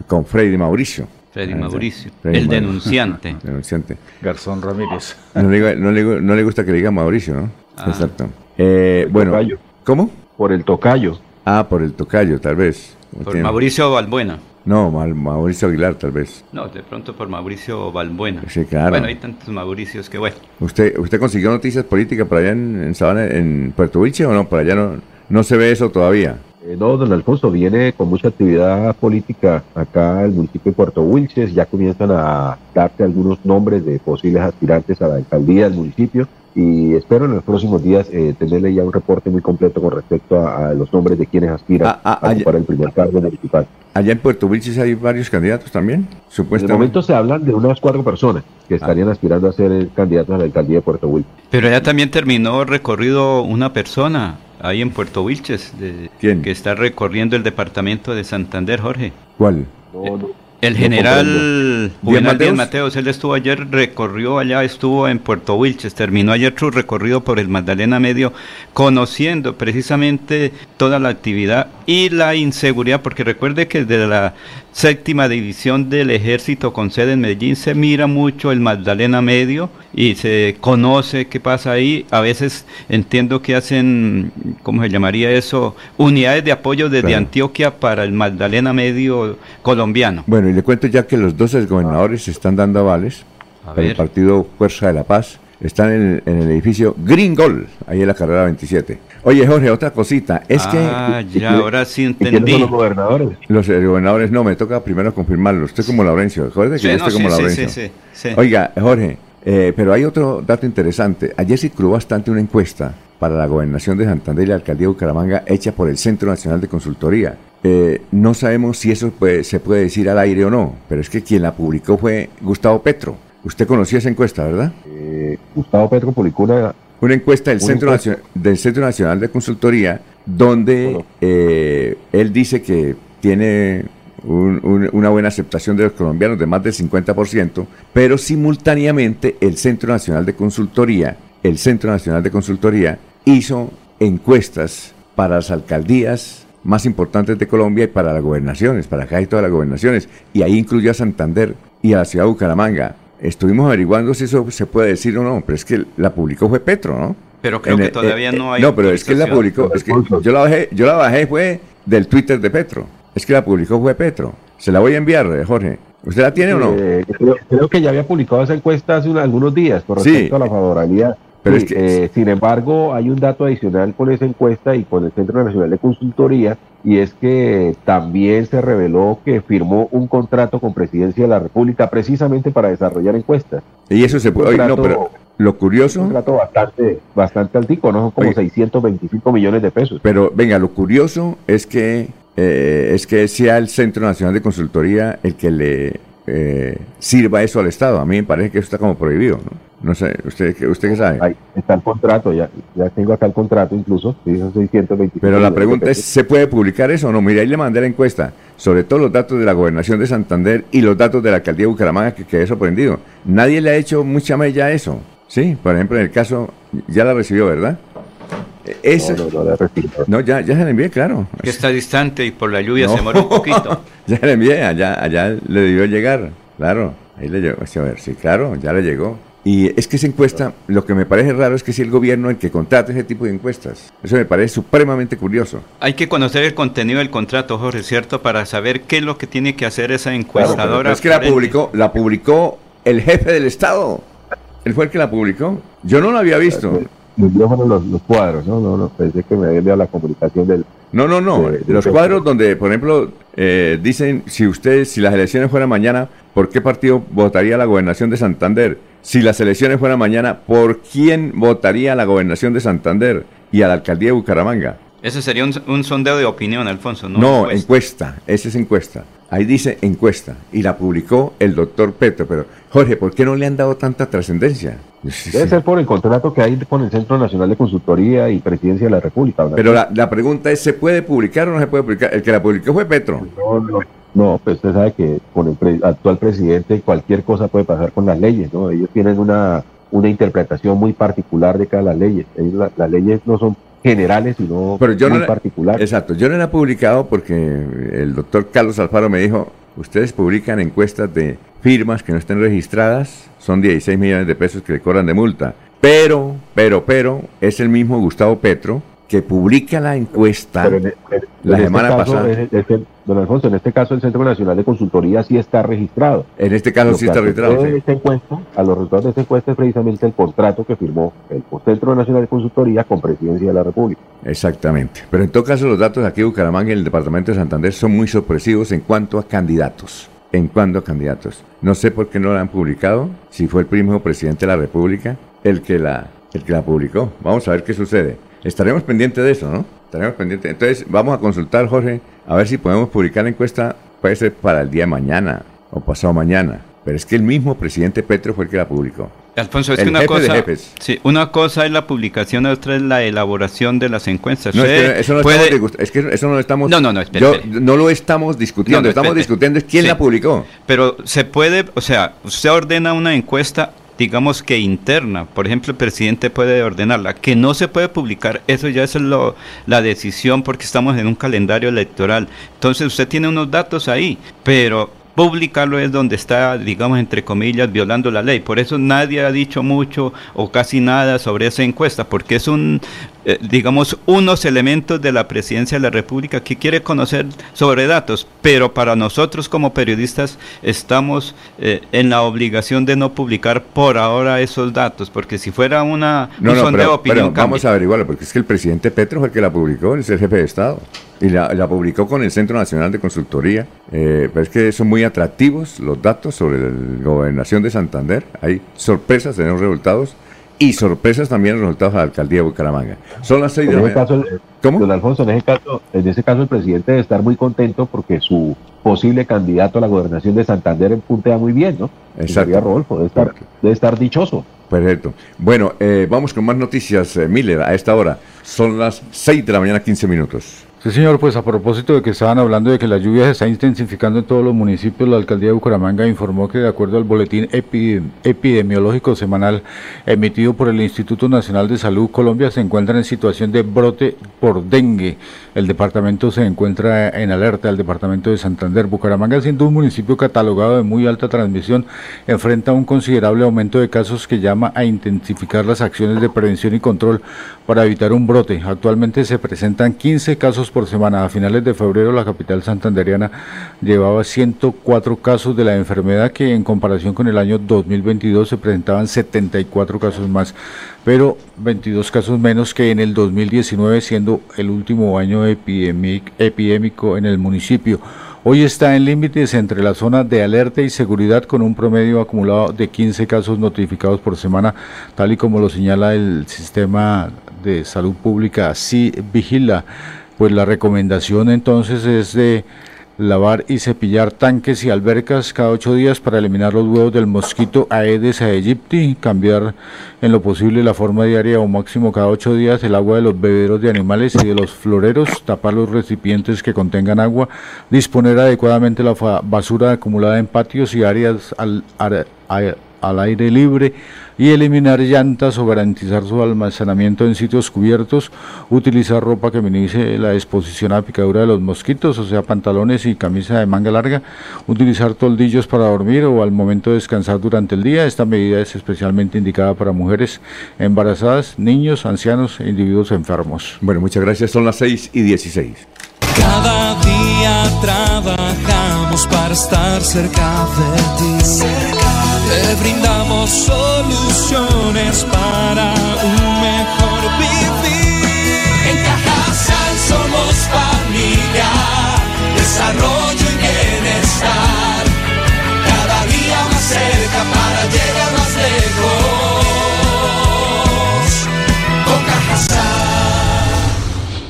con Freddy Mauricio. Freddy Ah, Mauricio, Freddy el Mauricio. denunciante. denunciante. Garzón Ramírez. No le, no le- no le gusta que le diga Mauricio, ¿no? Ah. Exacto. Eh, bueno, tocayo. ¿cómo? Por el tocayo. Ah, por el tocayo, tal vez. Por Tiene- Mauricio Balbuena. No, Mauricio Aguilar, tal vez. No, de pronto por Mauricio Balbuena. Sí, claro. Bueno, hay tantos Mauricios que bueno. ¿Usted, usted consiguió noticias políticas por allá en, en Sabana, en Puerto Wilche o no? Por allá no, no se ve eso todavía. Eh, no, don Alfonso, viene con mucha actividad política acá el municipio de Puerto Wilches, ya comienzan a darse algunos nombres de posibles aspirantes a la alcaldía del municipio y espero en los próximos días eh, tenerle ya un reporte muy completo con respecto a, a los nombres de quienes aspiran Ah, ah, a ah, ocupar el primer cargo municipal. Allá en Puerto Wilches hay varios candidatos también, En el supuestamente. momento se hablan de unas cuatro personas que estarían aspirando a ser candidatos a la alcaldía de Puerto Wilches. Pero ya también terminó recorrido una persona ahí en Puerto de- ¿Quién? Que está recorriendo el departamento de Santander, Jorge. ¿Cuál? El No general. Juvenal ¿Díaz Díaz Mateos? Mateos, él estuvo ayer, recorrió allá, estuvo en Puerto Wilches, terminó ayer su recorrido por el Magdalena Medio, conociendo precisamente toda la actividad y la inseguridad, porque recuerde que desde la séptima división del ejército con sede en Medellín se mira mucho el Magdalena Medio y se conoce qué pasa ahí. A veces entiendo que hacen, ¿cómo se llamaría eso? Unidades de apoyo desde Claro. Antioquia para el Magdalena Medio colombiano. Bueno, y le cuento ya que los 12 gobernadores están dando avales para el partido Fuerza de la Paz. Están en el, en el edificio Green Gol, ahí en la carrera 27. Oye, Jorge, otra cosita. Es Ah, que. ya, ahora sí ¿Y quiénes entendí. son los gobernadores? Los eh, gobernadores no, me toca primero confirmarlo. Usted como Laurencio, recuerde que Sí, yo no, estoy como sí, sí, Laurencio. sí, sí, sí. Oiga, Jorge, eh, pero hay otro dato interesante. Ayer circuló bastante una encuesta para la gobernación de Santander y la alcaldía de Bucaramanga hecha por el Centro Nacional de Consultoría. Eh, no sabemos si eso puede- se puede decir al aire o no, pero es que quien la publicó fue Gustavo Petro. Usted conocía esa encuesta, ¿verdad? Eh, Gustavo Petro publicó una, Una encuesta del, Una Centro, encuesta. Nacio- del Centro Nacional de Consultoría donde eh, él dice que tiene un- un- una buena aceptación de los colombianos de más del 50%, pero simultáneamente el Centro Nacional de Consultoría, el Centro Nacional de Consultoría hizo encuestas para las alcaldías más importantes de Colombia y para las gobernaciones, para casi todas las gobernaciones, y ahí incluyó a Santander y a la ciudad de Bucaramanga. Estuvimos averiguando si eso se puede decir o no, pero es que la publicó fue Petro, ¿no? Pero creo En que el- todavía eh, no eh, hay No, pero es que la publicó, es que yo la bajé, yo la bajé fue del Twitter de Petro. Es que la publicó fue Petro. Se la voy a enviar, eh, Jorge. ¿Usted la tiene o no? Eh, creo, creo que ya había publicado esa encuesta hace un- algunos días con Sí. respecto a la favorabilidad. Pero Sí, es que- eh, sin embargo, hay un dato adicional con esa encuesta y con el Centro Nacional de Consultoría, y es que también se reveló que firmó un contrato con Presidencia de la República precisamente para desarrollar encuestas. Y eso se puede. Un oye, no, pero lo Un curioso. contrato bastante, bastante altico, ¿no? Son como Oye. 625 millones de pesos. Pero venga, lo curioso es que eh, es que sea el Centro Nacional de Consultoría el que le eh, sirva eso al Estado. A mí me parece que eso está como prohibido, ¿no? No sé, ¿usted, qué- usted qué sabe? Ahí está el contrato, ya, ya tengo acá el contrato incluso, sí, son 625 Pero la pregunta es. ¿se puede publicar eso o no? Mira, ahí le mandé la encuesta sobre todos los datos de la gobernación de Santander y los datos de la alcaldía de Bucaramanga que quedé sorprendido. Nadie le ha hecho mucha mella a eso. Sí, por ejemplo, en el caso, ya la recibió, ¿verdad? E- Ese, No, no, no la recibo. no, ya, ya se la envié, claro. Que está distante y por la lluvia No. se demora un poquito. Ya le envié, allá, allá le debió llegar, claro. Ahí le llegó, a ver, sí, claro, ya le llegó. Y es que esa encuesta, lo que me parece raro es que si el gobierno el que contrata ese tipo de encuestas. Eso me parece supremamente curioso. Hay que conocer el contenido del contrato, Jorge, ¿cierto? Para saber qué es lo que tiene que hacer esa encuestadora. es que la publicó, la publicó el jefe del Estado. Él fue el que la publicó. Yo no lo había visto. Los, los, los cuadros, ¿no? No, no, pensé que me había enviado la comunicación del, no, no, no. los cuadros donde, por ejemplo, eh, dicen si ustedes, si las elecciones fueran mañana, ¿por qué partido votaría la gobernación de Santander? Si las elecciones fueran mañana, ¿por quién votaría la gobernación de Santander y a la alcaldía de Bucaramanga? Ese sería un, sondeo de opinión, Alfonso, ¿no? No, encuesta. esa es encuesta. Ahí dice encuesta y la publicó el doctor Petro. Pero, Jorge, ¿por qué no le han dado tanta trascendencia? Debe ser por el contrato que hay con el Centro Nacional de Consultoría y Presidencia de la República. Pero la, pregunta es, ¿se puede publicar o no se puede publicar? El que la publicó fue Petro. No, no, no pues usted sabe que con el actual presidente cualquier cosa puede pasar con las leyes, ¿no? Ellos tienen una, una interpretación muy particular de cada las leyes. las leyes no son generales, sino Pero yo muy no particulares. Exacto, yo no la he publicado porque el doctor Carlos Alfaro me dijo, ustedes publican encuestas de firmas que no estén registradas, son 16 millones de pesos que le cobran de multa. Pero, pero, pero, es el mismo Gustavo Petro que publica la encuesta la semana pasada. don Alfonso, en este caso el Centro Nacional de Consultoría sí está registrado. En este caso sí está registrado. encuesta, a los resultados de esta encuesta es precisamente el contrato que firmó el Centro Nacional de Consultoría con Presidencia de la República. Exactamente. Pero en todo caso los datos aquí de Bucaramanga y el Departamento de Santander son muy sorpresivos en cuanto a candidatos en cuanto a candidatos. No sé por qué no la han publicado, si fue el primo presidente de la República el que la, el que la publicó. Vamos a ver qué sucede. Estaremos pendientes de eso, ¿no? Estaremos pendientes. Entonces, vamos a consultar, Jorge, a ver si podemos publicar la encuesta, puede ser para el día de mañana o pasado mañana. Pero es que el mismo presidente Petro fue el que la publicó. Alfonso, es que una cosa, sí, una cosa es la publicación, otra es la elaboración de las encuestas. No, es que eso no estamos, es que eso no estamos. No, no, no, no lo estamos discutiendo. estamos discutiendo es quién la publicó. Pero se puede, o sea, usted ordena una encuesta digamos que interna, por ejemplo, el presidente puede ordenarla, que no se puede publicar, eso ya es lo, la decisión porque estamos en un calendario electoral. Entonces usted tiene unos datos ahí, pero publicarlo es donde está, digamos, entre comillas, violando la ley. Por eso nadie ha dicho mucho o casi nada sobre esa encuesta, porque es un, eh, digamos, unos elementos de la presidencia de la República que quiere conocer sobre datos, pero para nosotros como periodistas estamos eh, en la obligación de no publicar por ahora esos datos, porque si fuera una no, un no, opinión... vamos a averiguarlo, porque es que el presidente Petro fue el que la publicó, es el jefe de Estado. Y la, publicó con el Centro Nacional de Consultoría. Eh, pero es que son muy atractivos los datos sobre la gobernación de Santander. Hay sorpresas en los resultados y sorpresas también los resultados de la alcaldía de Bucaramanga. Son las seis de la mañana. ¿Cómo? Don Alfonso, en ese, caso, en ese caso el presidente debe estar muy contento porque su posible candidato a la gobernación de Santander puntea muy bien, ¿no? Exacto. Rodolfo, debe estar, debe estar dichoso. Perfecto. Bueno, eh, vamos con más noticias, eh, Miller, a esta hora. Son las 6 de la mañana, 15 minutos. Sí, señor, pues a propósito de que estaban hablando de que la lluvia se está intensificando en todos los municipios, la alcaldía de Bucaramanga informó que de acuerdo al boletín epidemiológico semanal emitido por el Instituto Nacional de Salud, Colombia se encuentra en situación de brote por dengue. El departamento se encuentra en alerta, el departamento de Santander. Bucaramanga, siendo un municipio catalogado de muy alta transmisión, enfrenta un considerable aumento de casos que llama a intensificar las acciones de prevención y control para evitar un brote. Actualmente se presentan 15 casos por semana. A finales de febrero la capital santanderiana llevaba 104 casos de la enfermedad que en comparación con el año 2022 se presentaban 74 casos más, pero 22 casos menos que en el 2019 siendo el último año epidémico en el municipio. Hoy está en límites entre la zona de alerta y seguridad con un promedio acumulado de 15 casos notificados por semana, tal y como lo señala el sistema de salud pública, sí vigila. Pues la recomendación entonces es de lavar y cepillar tanques y albercas cada ocho días para eliminar los huevos del mosquito Aedes aegypti, cambiar en lo posible la forma diaria o máximo cada ocho días el agua de los bebederos de animales y de los floreros, tapar los recipientes que contengan agua, disponer adecuadamente la basura acumulada en patios y áreas al, aire libre y eliminar llantas o garantizar su almacenamiento en sitios cubiertos, utilizar ropa que minimice la exposición a picadura de los mosquitos, o sea, pantalones y camisa de manga larga, utilizar toldillos para dormir o al momento de descansar durante el día. Esta medida es especialmente indicada para mujeres embarazadas, niños, ancianos e individuos enfermos. Bueno, muchas gracias. Son las 6 y 16. Cada día trabajamos para estar cerca de ti. Te brindamos soluciones para un mejor vivir. En Cajasal somos familia, desarrollo y bienestar. Cada día más cerca para llegar más lejos. Con Cajasal.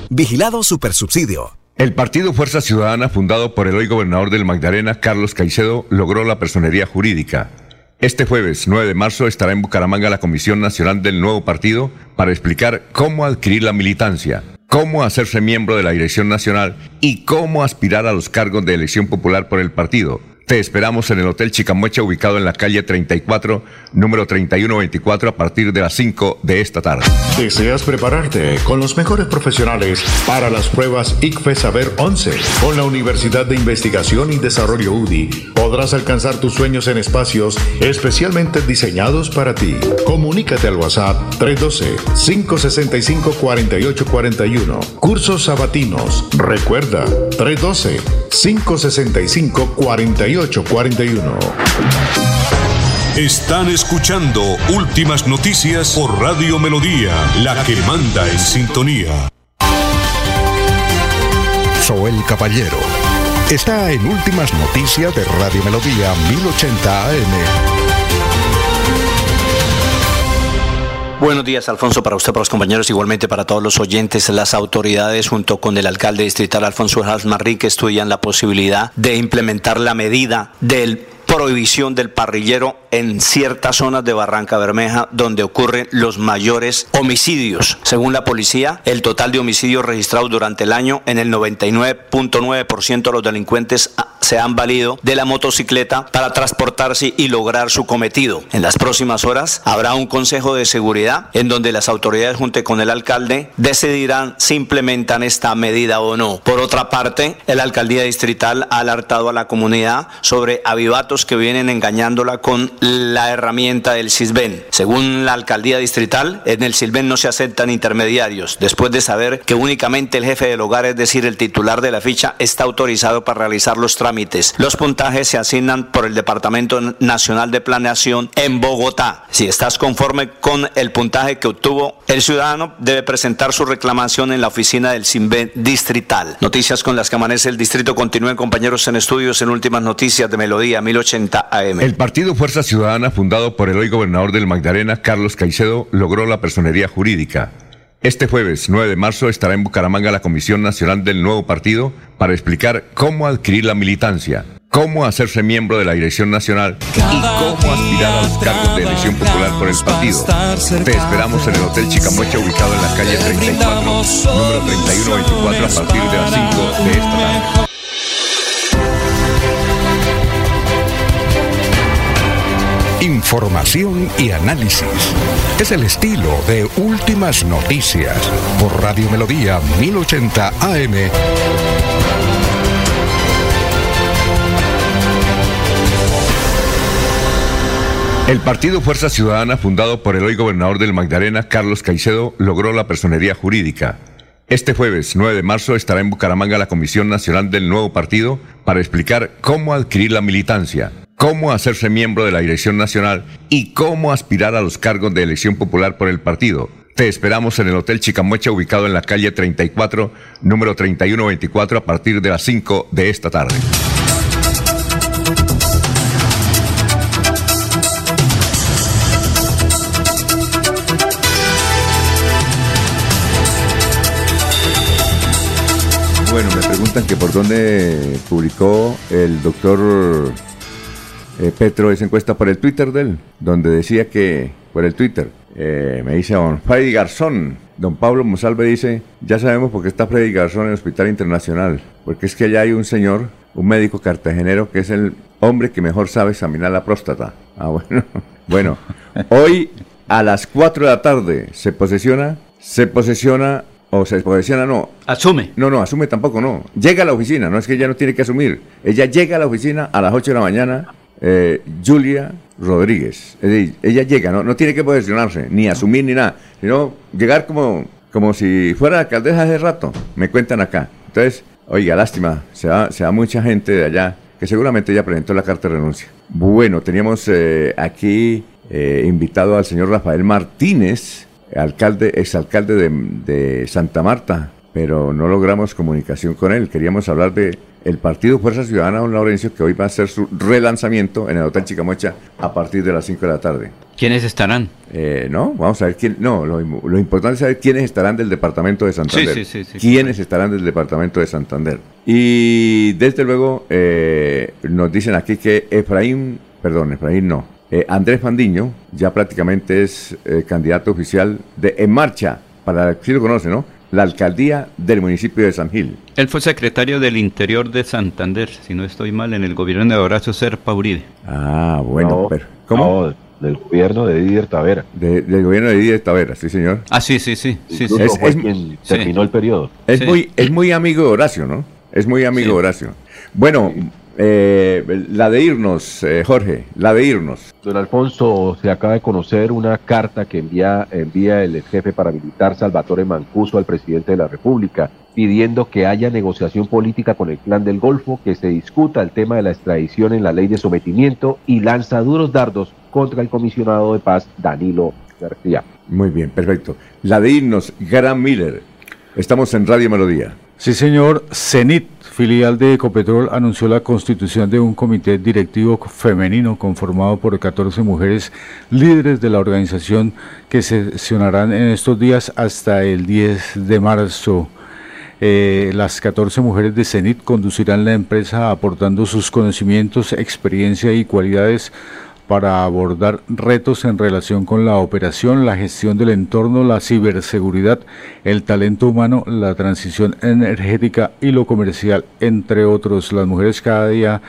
Vigilado Supersubsidio. El partido Fuerza Ciudadana, fundado por el hoy gobernador del Magdalena, Carlos Caicedo, logró la personería jurídica. Este jueves 9 de marzo estará en Bucaramanga la Comisión Nacional del nuevo partido para explicar cómo adquirir la militancia, cómo hacerse miembro de la dirección nacional y cómo aspirar a los cargos de elección popular por el partido. Te esperamos en el Hotel Chicamocha ubicado en la calle 34, número 3124 a partir de las 5 de esta tarde. ¿Deseas prepararte con los mejores profesionales para las pruebas ICFE Saber 11? Con la Universidad de Investigación y Desarrollo UDI podrás alcanzar tus sueños en espacios especialmente diseñados para ti. Comunícate al WhatsApp 312-565-4841. Cursos sabatinos. Recuerda 312-565-4841. Están escuchando Últimas Noticias por Radio Melodía, la que manda en sintonía. Soel Caballero está en Últimas Noticias de Radio Melodía 1080 AM. Buenos días, Alfonso, para usted, para los compañeros, igualmente para todos los oyentes. Las autoridades, junto con el alcalde distrital Alfonso Jas Marrique, estudian la posibilidad de implementar la medida del prohibición del parrillero en ciertas zonas de Barranca Bermeja donde ocurren los mayores homicidios. Según la policía, el total de homicidios registrados durante el año en el 99.9% de los delincuentes se han valido de la motocicleta para transportarse y lograr su cometido. En las próximas horas habrá un consejo de seguridad en donde las autoridades junto con el alcalde decidirán si implementan esta medida o no. Por otra parte, la alcaldía distrital ha alertado a la comunidad sobre avivatos que vienen engañándola con la herramienta del CISBEN. Según la alcaldía distrital, en el CISBEN no se aceptan intermediarios, después de saber que únicamente el jefe del hogar, es decir, el titular de la ficha, está autorizado para realizar los trámites. Los puntajes se asignan por el Departamento Nacional de Planeación en Bogotá. Si estás conforme con el puntaje que obtuvo, el ciudadano debe presentar su reclamación en la oficina del CISBEN distrital. Noticias con las que amanece el distrito. Continúen compañeros en estudios en últimas noticias de Melodía 1080 AM. El partido Fuerza Ciudadana, fundado por el hoy gobernador del Magdalena, Carlos Caicedo, logró la personería jurídica. Este jueves 9 de marzo estará en Bucaramanga la Comisión Nacional del nuevo partido para explicar cómo adquirir la militancia, cómo hacerse miembro de la dirección nacional y cómo aspirar a los cargos de elección popular por el partido. Te esperamos en el Hotel Chicamocha ubicado en la calle 34, número 3124 a partir de las 5 de esta tarde. Información y análisis. Es el estilo de Últimas Noticias por Radio Melodía 1080 AM. El partido Fuerza Ciudadana, fundado por el hoy gobernador del Magdalena, Carlos Caicedo, logró la personería jurídica. Este jueves 9 de marzo estará en Bucaramanga la Comisión Nacional del nuevo partido para explicar cómo adquirir la militancia, cómo hacerse miembro de la dirección nacional y cómo aspirar a los cargos de elección popular por el partido. Te esperamos en el Hotel Chicamocha ubicado en la calle 34, número 3124 a partir de las 5 de esta tarde. Bueno, me preguntan que por dónde publicó el doctor eh, Petro esa encuesta por el Twitter de él, donde decía que, por el Twitter, eh, me dice don Freddy Garzón, don Pablo Monsalve dice, ya sabemos por qué está Freddy Garzón en el Hospital Internacional, porque es que allá hay un señor, un médico cartagenero que es el hombre que mejor sabe examinar la próstata. Ah, bueno. Bueno, hoy a las 4 de la tarde se posesiona, se posesiona, o se posesiona, no. Asume. No, no, asume tampoco, no. Llega a la oficina, no es que ella no tiene que asumir. Ella llega a la oficina a las 8 de la mañana, eh, Julia Rodríguez. Ella llega, no, no tiene que posesionarse, ni asumir ni nada, sino llegar como, como si fuera alcaldesa hace rato, me cuentan acá. Entonces, oiga, lástima, se va, se mucha gente de allá, que seguramente ya presentó la carta de renuncia. Bueno, teníamos eh, aquí eh, invitado al señor Rafael Martínez, alcalde, exalcalde de, de Santa Marta, pero no logramos comunicación con él. Queríamos hablar de el partido Fuerza Ciudadana Don Laurencio, que hoy va a hacer su relanzamiento en el Hotel Chicamocha a partir de las 5 de la tarde. ¿Quiénes estarán? Eh, no, vamos a ver quién. No, lo, lo importante es saber quiénes estarán del departamento de Santander. Sí, sí, sí, quiénes estarán del departamento de Santander. Y desde luego eh, nos dicen aquí que Efraín, perdón, Efraín no, eh, Andrés Fandiño ya prácticamente es eh, candidato oficial de En Marcha, para si lo conoce, ¿no? La alcaldía del municipio de San Gil. Él fue secretario del Interior de Santander, si no estoy mal, en el gobierno de Horacio Serpa Uribe. Ah, bueno, No, pero, ¿cómo? no, del gobierno de Didier Tavera. De- del gobierno de Didier Tavera, sí, señor. Ah, sí, sí, sí. sí, sí. Es- fue es- quien sí. terminó el periodo. Es, Sí. muy, es muy amigo de Horacio, ¿no? Es muy amigo Sí. de Horacio. Bueno, eh, la de irnos, eh, Jorge, la de irnos. Don Alfonso, se acaba de conocer una carta que envía, envía el jefe paramilitar Salvatore Mancuso al presidente de la República, pidiendo que haya negociación política con el clan del Golfo, que se discuta el tema de la extradición en la ley de sometimiento y lanza duros dardos contra el comisionado de paz Danilo García. Muy bien, perfecto. La de irnos, Gran Miller. Estamos en Radio Melodía. Sí, señor. CENIT, filial de Ecopetrol, anunció la constitución de un comité directivo femenino conformado por 14 mujeres líderes de la organización que sesionarán en estos días hasta el 10 de marzo. Eh, las 14 mujeres de CENIT conducirán la empresa aportando sus conocimientos, experiencia y cualidades para abordar retos en relación con la operación, la gestión del entorno, la ciberseguridad, el talento humano, la transición energética y lo comercial, entre otros. Las mujeres cada día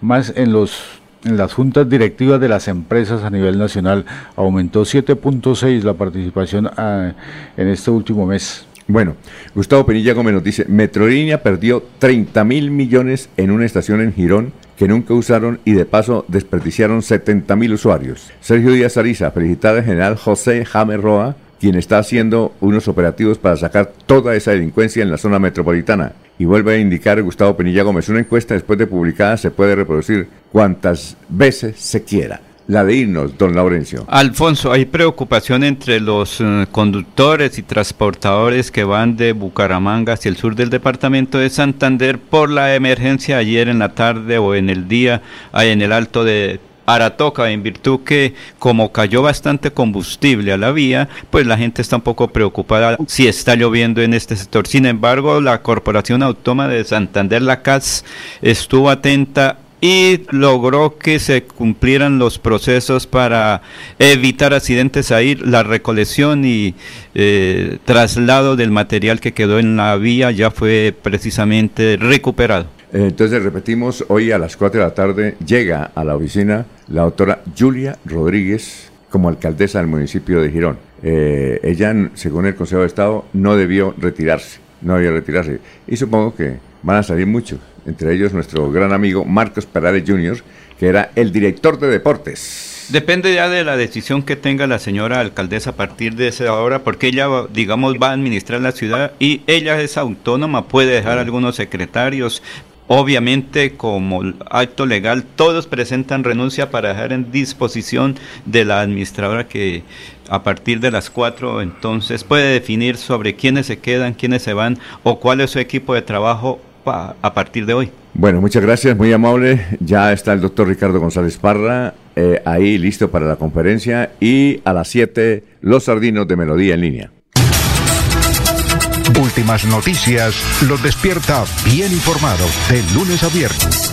más en los en las juntas directivas de las empresas a nivel nacional aumentó 7.6 la participación ah, en este último mes. Bueno, Gustavo Penilla Gómez nos dice, Metrolínea perdió 30 mil millones en una estación en Girón que nunca usaron y de paso desperdiciaron 70 mil usuarios. Sergio Díaz Ariza, felicitar al general José James Roa, quien está haciendo unos operativos para sacar toda esa delincuencia en la zona metropolitana. Y vuelve a indicar Gustavo Penilla Gómez, una encuesta después de publicada se puede reproducir cuantas veces se quiera. La de irnos, don Laurencio. Alfonso, hay preocupación entre los eh, conductores y transportadores que van de Bucaramanga hacia el sur del departamento de Santander por la emergencia ayer en la tarde o en el día en el alto de Aratoca, en virtud que como cayó bastante combustible a la vía, pues la gente está un poco preocupada si está lloviendo en este sector. Sin embargo, la Corporación Autónoma de Santander, la CAS, estuvo atenta y logró que se cumplieran los procesos para evitar accidentes ahí, la recolección y eh, traslado del material que quedó en la vía ya fue precisamente recuperado. Eh, Entonces repetimos, hoy a las 4 de la tarde llega a la oficina la doctora Julia Rodríguez como alcaldesa del municipio de Girón. Eh, ella, según el Consejo de Estado, no debió retirarse, no debió retirarse. Y supongo que van a salir muchos, entre ellos nuestro gran amigo Marcos Perales Jr., que era el director de deportes. Depende ya de la decisión que tenga la señora alcaldesa a partir de esa hora, porque ella, digamos, va a administrar la ciudad y ella es autónoma, puede dejar algunos secretarios. Obviamente, como acto legal, todos presentan renuncia para dejar en disposición de la administradora que a partir de las cuatro entonces puede definir sobre quiénes se quedan, quiénes se van o cuál es su equipo de trabajo pa- a partir de hoy. Bueno, muchas gracias, muy amable. Ya está el doctor Ricardo González Parra eh, ahí listo para la conferencia y a las 7 los sardinos de Melodía en línea. Últimas noticias los despierta bien informados de lunes a viernes.